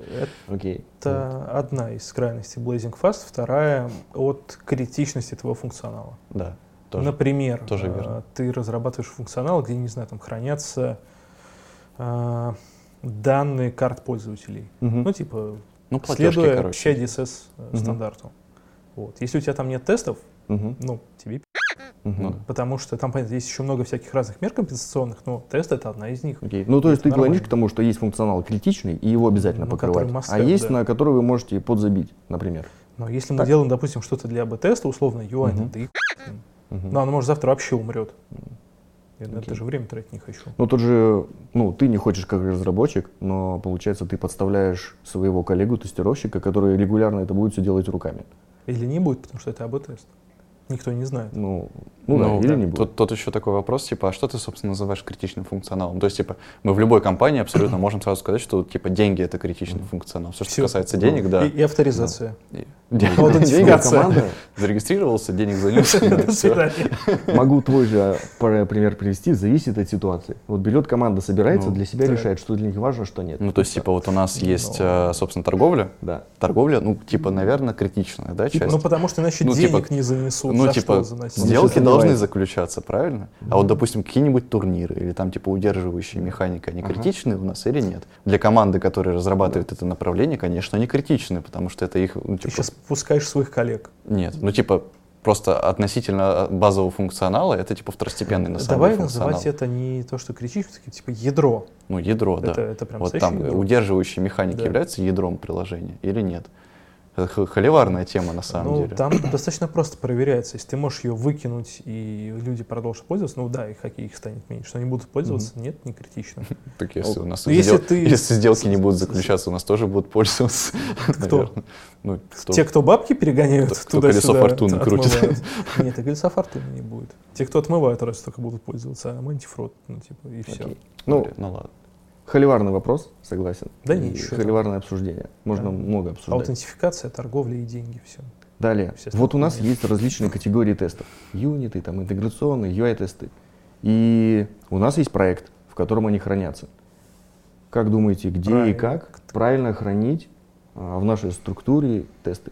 Окей. Это одна из крайностей Blazing Fast, вторая от критичности твоего функционала. Да, тоже. Например, тоже э, верно. ты разрабатываешь функционал, где, не знаю, там хранятся э, данные карт пользователей. Мгм. Ну, типа, Ну, платежки, следуя короче. PCI-DSS э, Мгм. стандарту. Вот. Если у тебя там нет тестов, Мгм. ну, тебе да. потому что там, понятно, есть еще много всяких разных мер компенсационных, но тест — это одна из них. Окей. Ну, то есть Это ты клонишь нормально. к тому, что есть функционал критичный, и его обязательно Ну, покрывать. который must а есть, да. на который вы можете подзабить, например. Но если мы Так. делаем, допустим, что-то для АБ-теста, условно, UI, Мгм. да и Мгм. Ну, оно может завтра вообще умрет. Я на Окей. это же время тратить не хочу. Ну, тот же, ну, ты не хочешь как разработчик, но, получается, ты подставляешь своего коллегу-тестировщика, который регулярно это будет все делать руками. Или не будет, потому что это АБ-тест. Никто не знает. Ну, ну, да, или да. не будет. Тут, тут еще такой вопрос, типа, а что ты, собственно, называешь критичным функционалом? То есть, типа, мы в любой компании абсолютно можем сразу сказать, что, типа, деньги — это критичный функционал. Все, что Всё. касается денег, да. И, и авторизация. И- Аутентификация. команда, Зарегистрировался, денег занес. До всё. свидания. могу твой же пр- пример привести, зависит от ситуации. Вот берет команда, собирается, Ну, для себя да. решает, что для них важно, что нет. Ну, то есть, типа, вот у нас есть, Ну. э, собственно, торговля. Да. Торговля, ну, типа, наверное, критичная, да, Типа, часть? ну, потому что иначе Ну, денег типа- не занесут. Ну, За типа, что заносить? Ну, сделки сейчас должны заключаться, правильно? А вот, допустим, какие-нибудь турниры или там, типа, удерживающие механики, они Ага. критичны у нас или нет? Для команды, которая разрабатывает это направление, конечно, они критичны, потому что это их, ну, Ты типа, сейчас пускаешь своих коллег. нет, ну, типа, просто относительно базового функционала, это, типа, второстепенный, на самом Давай деле, функционал. называть это не то, что критично, так, типа ядро. Ну, ядро, да. Это, это прям Вот там ядро. удерживающие механики Да. являются ядром приложения или нет? Это холиварная тема на самом ну, деле. там достаточно просто проверяется. Если ты можешь ее выкинуть, и люди продолжат пользоваться, ну да, и хоккей их станет меньше. Но они будут пользоваться, нет, не критично. Так если у нас Ну, если сдел- ты- если сделки не будут заключаться, у нас тоже будут пользоваться. Кто? Ну, кто? Те, кто бабки перегоняют Кто- туда-сюда, колесо фортуны крутит. Нет, и колесо фортуны не будет. Те, кто отмывают, раз только будут пользоваться, а мы антифрод, ну типа, и все. Ну, ну ладно. Холиварный вопрос, согласен. Да И ничего там. Холиварное обсуждение. Можно Да. много обсуждать. Аутентификация, торговля и деньги, все. Далее. Все Вот у нас есть различные категории тестов. Юниты, там, интеграционные, UI-тесты. И у нас есть проект, в котором они хранятся. Как думаете, где и Проект. как правильно хранить а, в нашей структуре тесты.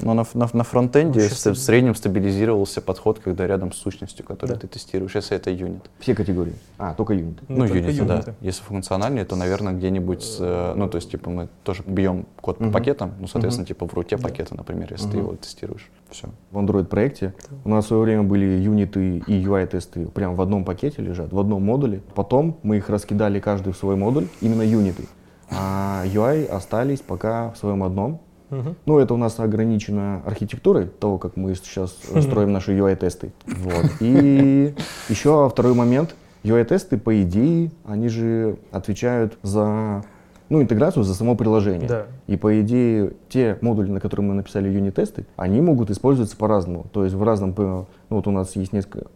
Но на, на, на фронтенде Ну, в, среднем стабилизировался подход, когда рядом с сущностью, которую Да. ты тестируешь, если это юнит. Все категории. А, только юниты. Ну, Ну, только юниты, да. Если функциональные, то, наверное, где-нибудь, с, э, ну, то есть, типа, мы тоже бьем код по пакетам, ну, соответственно, Мгм. типа, в руте пакета, например, если ты Мгм. его тестируешь. Все. В Android проекте у нас в свое время были юниты и UI-тесты прям в одном пакете лежат, в одном модуле. Потом мы их раскидали каждый в свой модуль, именно юниты. А UI остались пока в своем одном. Мгм. Ну, это у нас ограничено архитектурой того, как мы сейчас э, строим наши UI-тесты. Вот. И еще второй момент. UI-тесты, по идее, они же отвечают за ну, интеграцию, за само приложение. Да. И по идее, те модули, на которые мы написали юнит-тесты, они могут использоваться по-разному. То есть в разном, ну вот у нас есть несколько,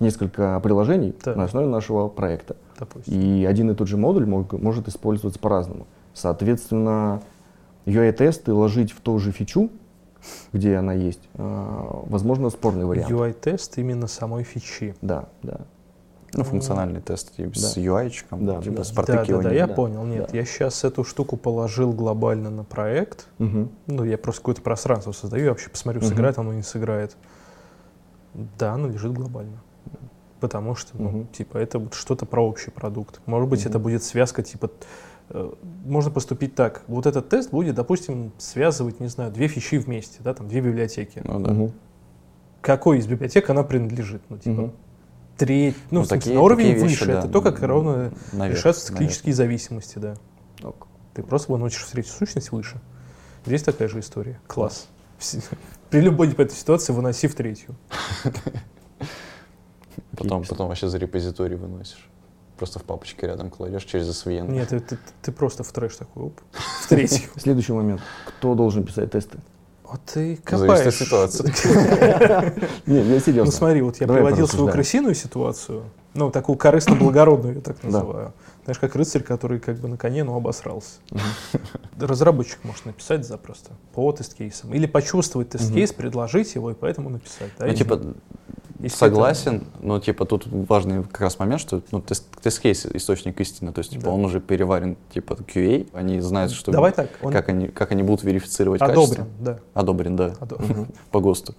несколько приложений Да. на основе нашего проекта. Допустим. И один и тот же модуль мог- может использоваться по-разному. Соответственно, UI-тесты ложить в ту же фичу, где она есть, а, возможно, спорный вариант. UI-тест именно самой фичи. Да, да. Ну, функциональный тест типа, с UI-чиком, Да, типа да. с Да, да, да, я да. понял. Нет, Да. я сейчас эту штуку положил глобально на проект. Мгм. Ну, я просто какое-то пространство создаю, я вообще посмотрю, Мгм. сыграет оно, не сыграет. Да, оно лежит глобально. Потому что, ну, Мгм. типа, это вот что-то про общий продукт. Может быть, Мгм. это будет связка, типа, э, можно поступить так. Вот этот тест будет, допустим, связывать, не знаю, две фичи вместе, да, там, две библиотеки. Ну, да. Мгм. Какой из библиотек она принадлежит? Ну, типа, Мгм. треть, ну, Ну, в смысле, такие- на уровень такие вещи, выше. да, это то, как ровно наверх, решаются наверх. циклические зависимости, да. Ок. Ты просто выносишь третью сущность выше. Здесь такая же история. Класс. При любой типа, этой ситуации выноси в третью. Потом, потом вообще за репозиторий выносишь. Просто в папочке рядом кладешь через SVN. Нет, ты, ты- ты просто в трэш такой, оп, в третью. Следующий момент. Кто должен писать тесты? Вот ты Зависит копаешь. от ситуации. Нет, я серьезно. Ну смотри, вот я приводил свою крысиную ситуацию, ну, такую корыстно-благородную, я так называю. Знаешь, как рыцарь, который как бы на коне, но обосрался. Разработчик может написать запросто по тест-кейсам. Или почувствовать тест-кейс, предложить его и поэтому написать. Ну, типа, согласен, но, типа, тут важный как раз момент, что, ну, тест, тест-кейс — источник истины, то есть, типа, Да. он уже переварен, типа, QA, они знают, что... Давай так, он Как они, как они будут верифицировать одобрен, качество. да. Одобрен, да, одобрен. по ГОСТу.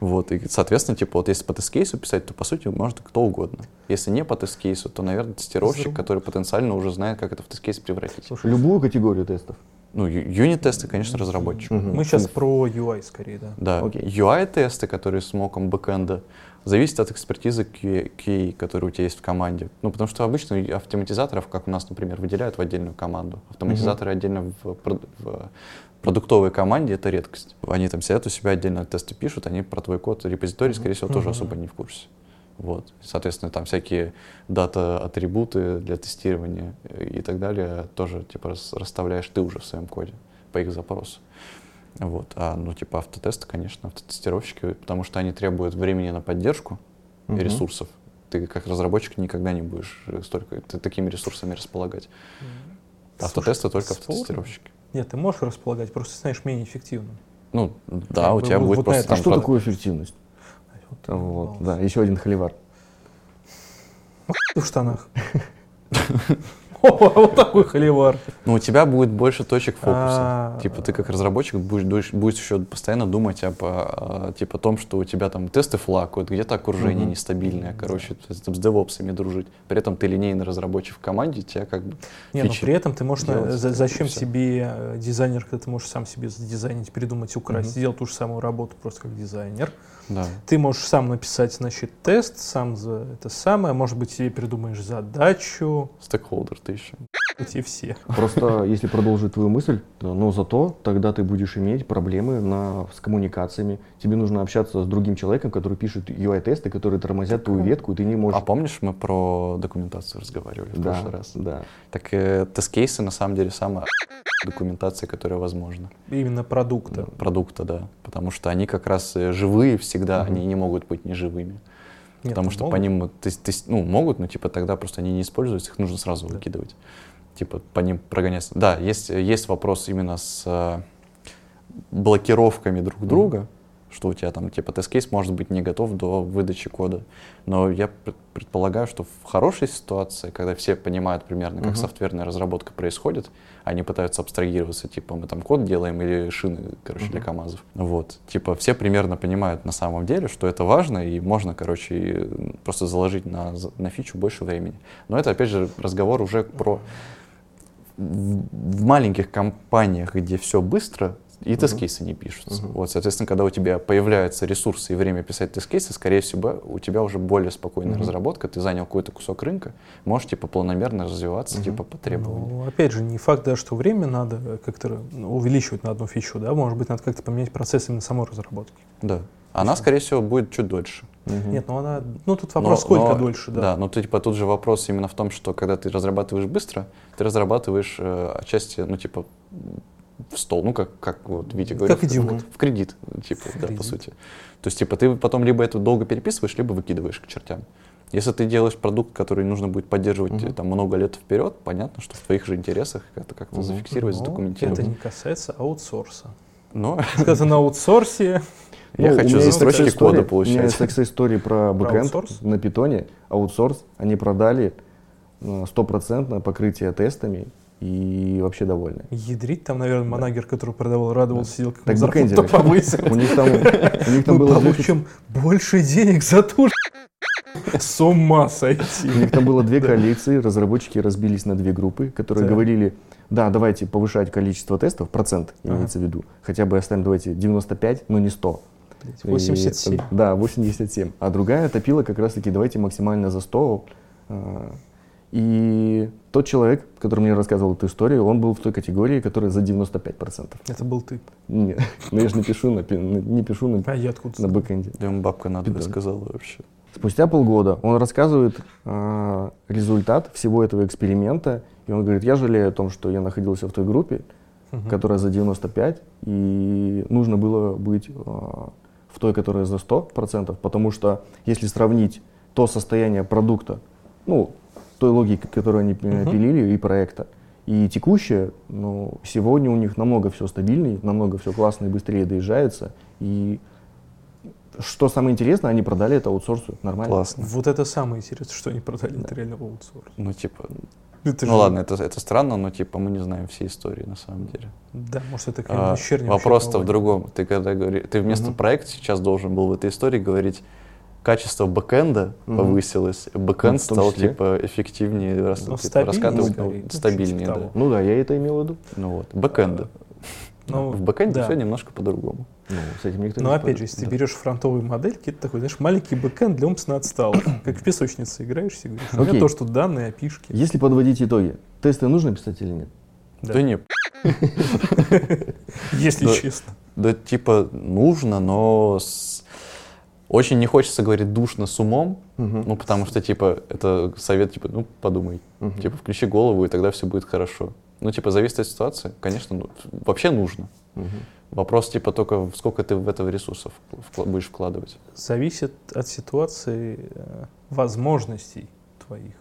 Вот, и, соответственно, типа, вот если по тест-кейсу писать, то, по сути, может кто угодно. Если не по тест-кейсу, то, наверное, тестировщик, который потенциально уже знает, как это в тест-кейс превратить. Слушай, Любую категорию тестов. Ну, юнит-тесты, конечно, разработчик. Мы сейчас про UI скорее, да. Да. UI-тесты, которые с моком бэкэнда, зависят от экспертизы QA, которая у тебя есть в команде. Ну, потому что обычно автоматизаторов, как у нас, например, выделяют в отдельную команду. Автоматизаторы отдельно в, в продуктовой команде — это редкость. Они там сидят у себя отдельно тесты пишут, они про твой код, репозиторий, скорее всего, тоже Мгм. особо не в курсе. Вот. Соответственно, там всякие дата-атрибуты для тестирования и так далее тоже типа рас- расставляешь ты уже в своем коде по их запросу. Вот. А, ну, типа автотесты, конечно, автотестировщики, потому что они требуют времени на поддержку и Мгм. ресурсов. Ты как разработчик никогда не будешь э, столько ты такими ресурсами располагать. Автотесты только спорно. автотестировщики. Нет, ты можешь располагать, просто станешь менее эффективным. Ну, да, Как у тебя вот- будет вот просто там А что про- такое эффективность? Вот, Вот, да, еще один холивар. Ты в штанах. Вот такой холивар. Ну, у тебя будет больше точек фокуса. А. Типа ты как разработчик будешь, будешь, еще постоянно думать об а, типа, том, что у тебя там тесты флакают, где-то окружение нестабильное, короче, с, девопсами дружить. При этом ты линейный разработчик в команде, тебя как бы Не, но фичи при этом ты можешь... зачем всё. тебе э, дизайнер, когда ты можешь сам себе задизайнить, придумать, украсть, сделать ту же самую работу просто как дизайнер. Да. Ты можешь сам написать, значит, тест, сам за это самое, может быть, себе придумаешь задачу, Стейкхолдер ты еще. Эти все. Просто если продолжить твою мысль, то- но зато тогда ты будешь иметь проблемы на, с коммуникациями. Тебе нужно общаться с другим человеком, который пишет UI-тесты, которые тормозят твою ветку, и ты не можешь... А помнишь, мы про документацию разговаривали в да, прошлый раз? да. Так э, тест-кейсы на самом деле самая документация, которая возможна. Именно продукта. Продукта, да. Потому что они как раз э, живые всегда, Мгм. они не могут быть неживыми. Нет, потому ну, что по могут. ним, вот тес- тес- ну, могут, но типа тогда просто они не используются, их нужно сразу Да. выкидывать. Типа по ним прогоняться. Да, есть, есть вопрос именно с э, блокировками друг друга, что у тебя там типа тест-кейс может быть не готов до выдачи кода. Но я предполагаю, что в хорошей ситуации, когда все понимают примерно, как uh-huh. софтверная разработка происходит, они пытаются абстрагироваться, типа мы там код делаем или шины, короче, uh-huh. для КАМАЗов. Вот, типа все примерно понимают на самом деле, что это важно и можно, короче, просто заложить на, на фичу больше времени. Но это, опять же, разговор уже про в маленьких компаниях, где все быстро, и тест-кейсы не пишутся. Uh-huh. Вот, соответственно, когда у тебя появляются ресурсы и время писать тест-кейсы, скорее всего, у тебя уже более спокойная uh-huh. разработка, ты занял какой-то кусок рынка, можешь типа планомерно развиваться, uh-huh. типа по требованию. Ну, опять же, не факт, да, что время надо как-то увеличивать на одну фичу, да, может быть, надо как-то поменять процесс именно самой разработки. Да. Она, скорее всего, будет чуть дольше. Угу. Нет, ну она, ну тут вопрос, но, сколько но, дольше, да. Да, но типа тут же вопрос именно в том, что когда ты разрабатываешь быстро, ты разрабатываешь э, отчасти, ну типа в стол, ну, как, как вот Витя говорит. Как идиот. В, в кредит, типа, в да, кредит. по сути. То есть, типа, ты потом либо это долго переписываешь, либо выкидываешь к чертям. Если ты делаешь продукт, который нужно будет поддерживать uh-huh. там много лет вперед, понятно, что в твоих же интересах это как-то uh-huh. зафиксировать, Но задокументировать. Это не касается аутсорса. Но сказано на аутсорсе. Я ну, хочу за строчки кода получать. У меня есть такая история про бэкэнд на питоне, аутсорс. Они продали э, стопроцентное покрытие тестами и вообще довольны. Ядрить там, наверное, манагер, который продавал, радовался, да. сидел, как так зарплату повысил. У них там, у них там было... получим больше денег за ту с ума сойти. У них там было две коалиции, разработчики разбились на две группы, которые говорили, да, давайте повышать количество тестов, процент имеется в виду, хотя бы оставим, давайте 95, но не 100. 87. да, 87. А другая топила как раз-таки, давайте максимально за 100. И тот человек, который мне рассказывал эту историю, он был в той категории, которая за 95%. Это был ты? Нет, но я же не пишу на, не пишу на, а я откуда на бэкэнде. Да ему бабка надо рассказала вообще. Спустя полгода он рассказывает э, результат всего этого эксперимента, и он говорит, я жалею о том, что я находился в той группе, угу. которая за 95, и нужно было быть э, в той, которая за 100%, потому что если сравнить то состояние продукта, ну, той логики, которую они uh-huh. пилили, и проекта. И текущее, ну, сегодня у них намного все стабильнее, намного все классно и быстрее доезжается. И что самое интересное, они продали это аутсорсу нормально. Классно. Вот это самое интересное, что они продали да. это реально аутсорс. Ну, типа, это ну же... ладно, это, это странно, но типа мы не знаем все истории на самом деле. Да, может это какая-то а, Вопрос-то в другом. Ты когда говоришь, ты вместо угу. проекта сейчас должен был в этой истории говорить, качество бэкэнда mm-hmm. повысилось, бэкэнд ну, стал типа эффективнее, рас, ну, типа, раскатывать, ну, стабильнее. Да. Ну да, я это имел в виду. Ну вот, бэкэнда. Ну, в бэкэнде да. все немножко по-другому. Ну, с этим никто Но не опять же, если да. ты берешь фронтовые модельки, это такой, знаешь, маленький бэкэнд для умственно отсталых. Как в песочнице играешь, и говоришь, у меня то, что данные, апишки. Если подводить итоги, тесты нужно писать или нет? Да, да нет. Если честно. Да, типа, нужно, но очень не хочется говорить душно с умом, угу. ну, потому что, типа, это совет, типа, ну, подумай, угу. типа, включи голову, и тогда все будет хорошо. Ну, типа, зависит от ситуации, конечно, ну, вообще нужно. Угу. Вопрос, типа, только сколько ты в этого ресурсов будешь вкладывать. Зависит от ситуации, э, возможностей твоих,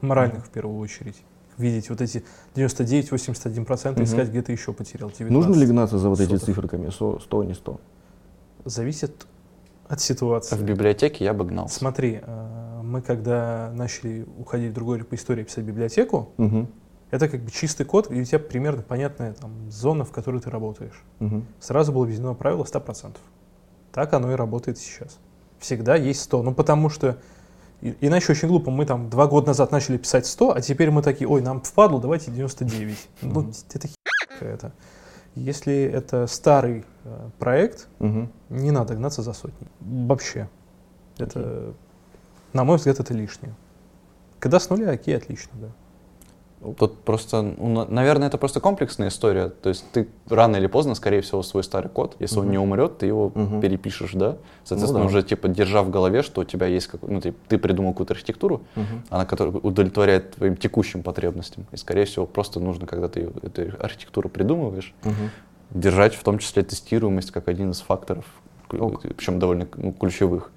моральных mm в первую очередь. Видеть вот эти 99-81% mm искать, где ты еще потерял. 19, Нужно ли гнаться за вот эти циферками, 100, 100 не 100? Зависит от ситуации. В библиотеке я бы гнал. Смотри, э, мы когда начали уходить в другой по истории писать библиотеку, угу. Это как бы чистый код, и у тебя примерно понятная там, зона, в которой ты работаешь. Угу. Сразу было введено правило 100%. Так оно и работает сейчас. Всегда есть 100. Ну, потому что Иначе очень глупо. Мы там два года назад начали писать 100, а теперь мы такие, ой, нам впадло, давайте 99. Ну, это херня какая-то. Если это старый э, проект, угу. не надо гнаться за сотни. Вообще. Это, okay. на мой взгляд, это лишнее. Когда с нуля, окей, отлично, да. Тут просто, ну, наверное, это просто комплексная история. То есть ты рано или поздно, скорее всего, свой старый код, если uh-huh. он не умрет, ты его uh-huh. перепишешь, да? Соответственно, ну, да. уже типа держа в голове, что у тебя есть, как, ну, ты, ты придумал какую-то архитектуру, uh-huh. она которая удовлетворяет твоим текущим потребностям. И, скорее всего, просто нужно, когда ты эту архитектуру придумываешь, uh-huh. держать в том числе тестируемость как один из факторов, okay. причем довольно ну, ключевых.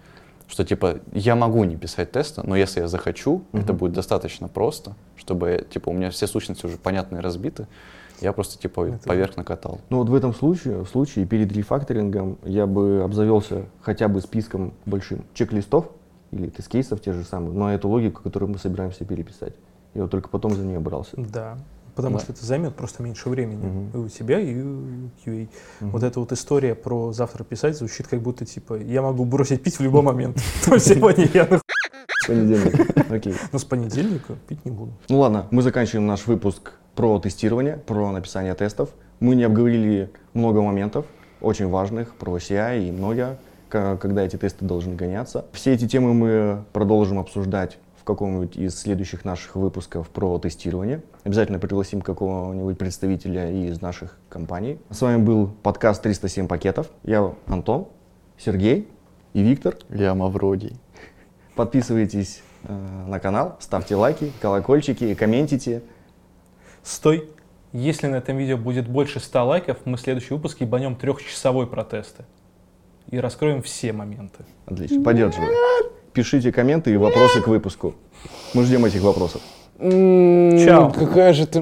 Что типа я могу не писать тесты, но если я захочу, это будет достаточно просто, чтобы типа у меня все сущности уже понятные разбиты, я просто типа Это- поверх накатал. Ну вот в этом случае, в случае перед рефакторингом я бы обзавелся хотя бы списком большим чек-листов или тест-кейсов те же самые, но эту логику, которую мы собираемся переписать. Я вот только потом за нее брался. Да. Потому Да. что это займет просто меньше времени Мгм. и у тебя, и у QA. Мгм. Вот эта вот история про завтра писать звучит как будто типа я могу бросить пить в любой момент. Но сегодня я нах- Понедельник. Окей. но с понедельника пить не буду. Ну ладно, мы заканчиваем наш выпуск про тестирование, про написание тестов. Мы не обговорили много моментов, очень важных, про CI и много, ка- когда эти тесты должны гоняться. Все эти темы мы продолжим обсуждать каком-нибудь из следующих наших выпусков про тестирование. Обязательно пригласим какого-нибудь представителя из наших компаний. С вами был подкаст 307 пакетов. Я Антон, Сергей и Виктор. Я Мавродий. Подписывайтесь э, на канал, ставьте лайки, колокольчики, комментите. Стой! Если на этом видео будет больше 100 лайков, мы в следующий выпуск ебанем трехчасовой протесты. И раскроем все моменты. Отлично, поддерживаю. Пишите комменты и вопросы к выпуску. Мы ждем этих вопросов. Чао. Какая же ты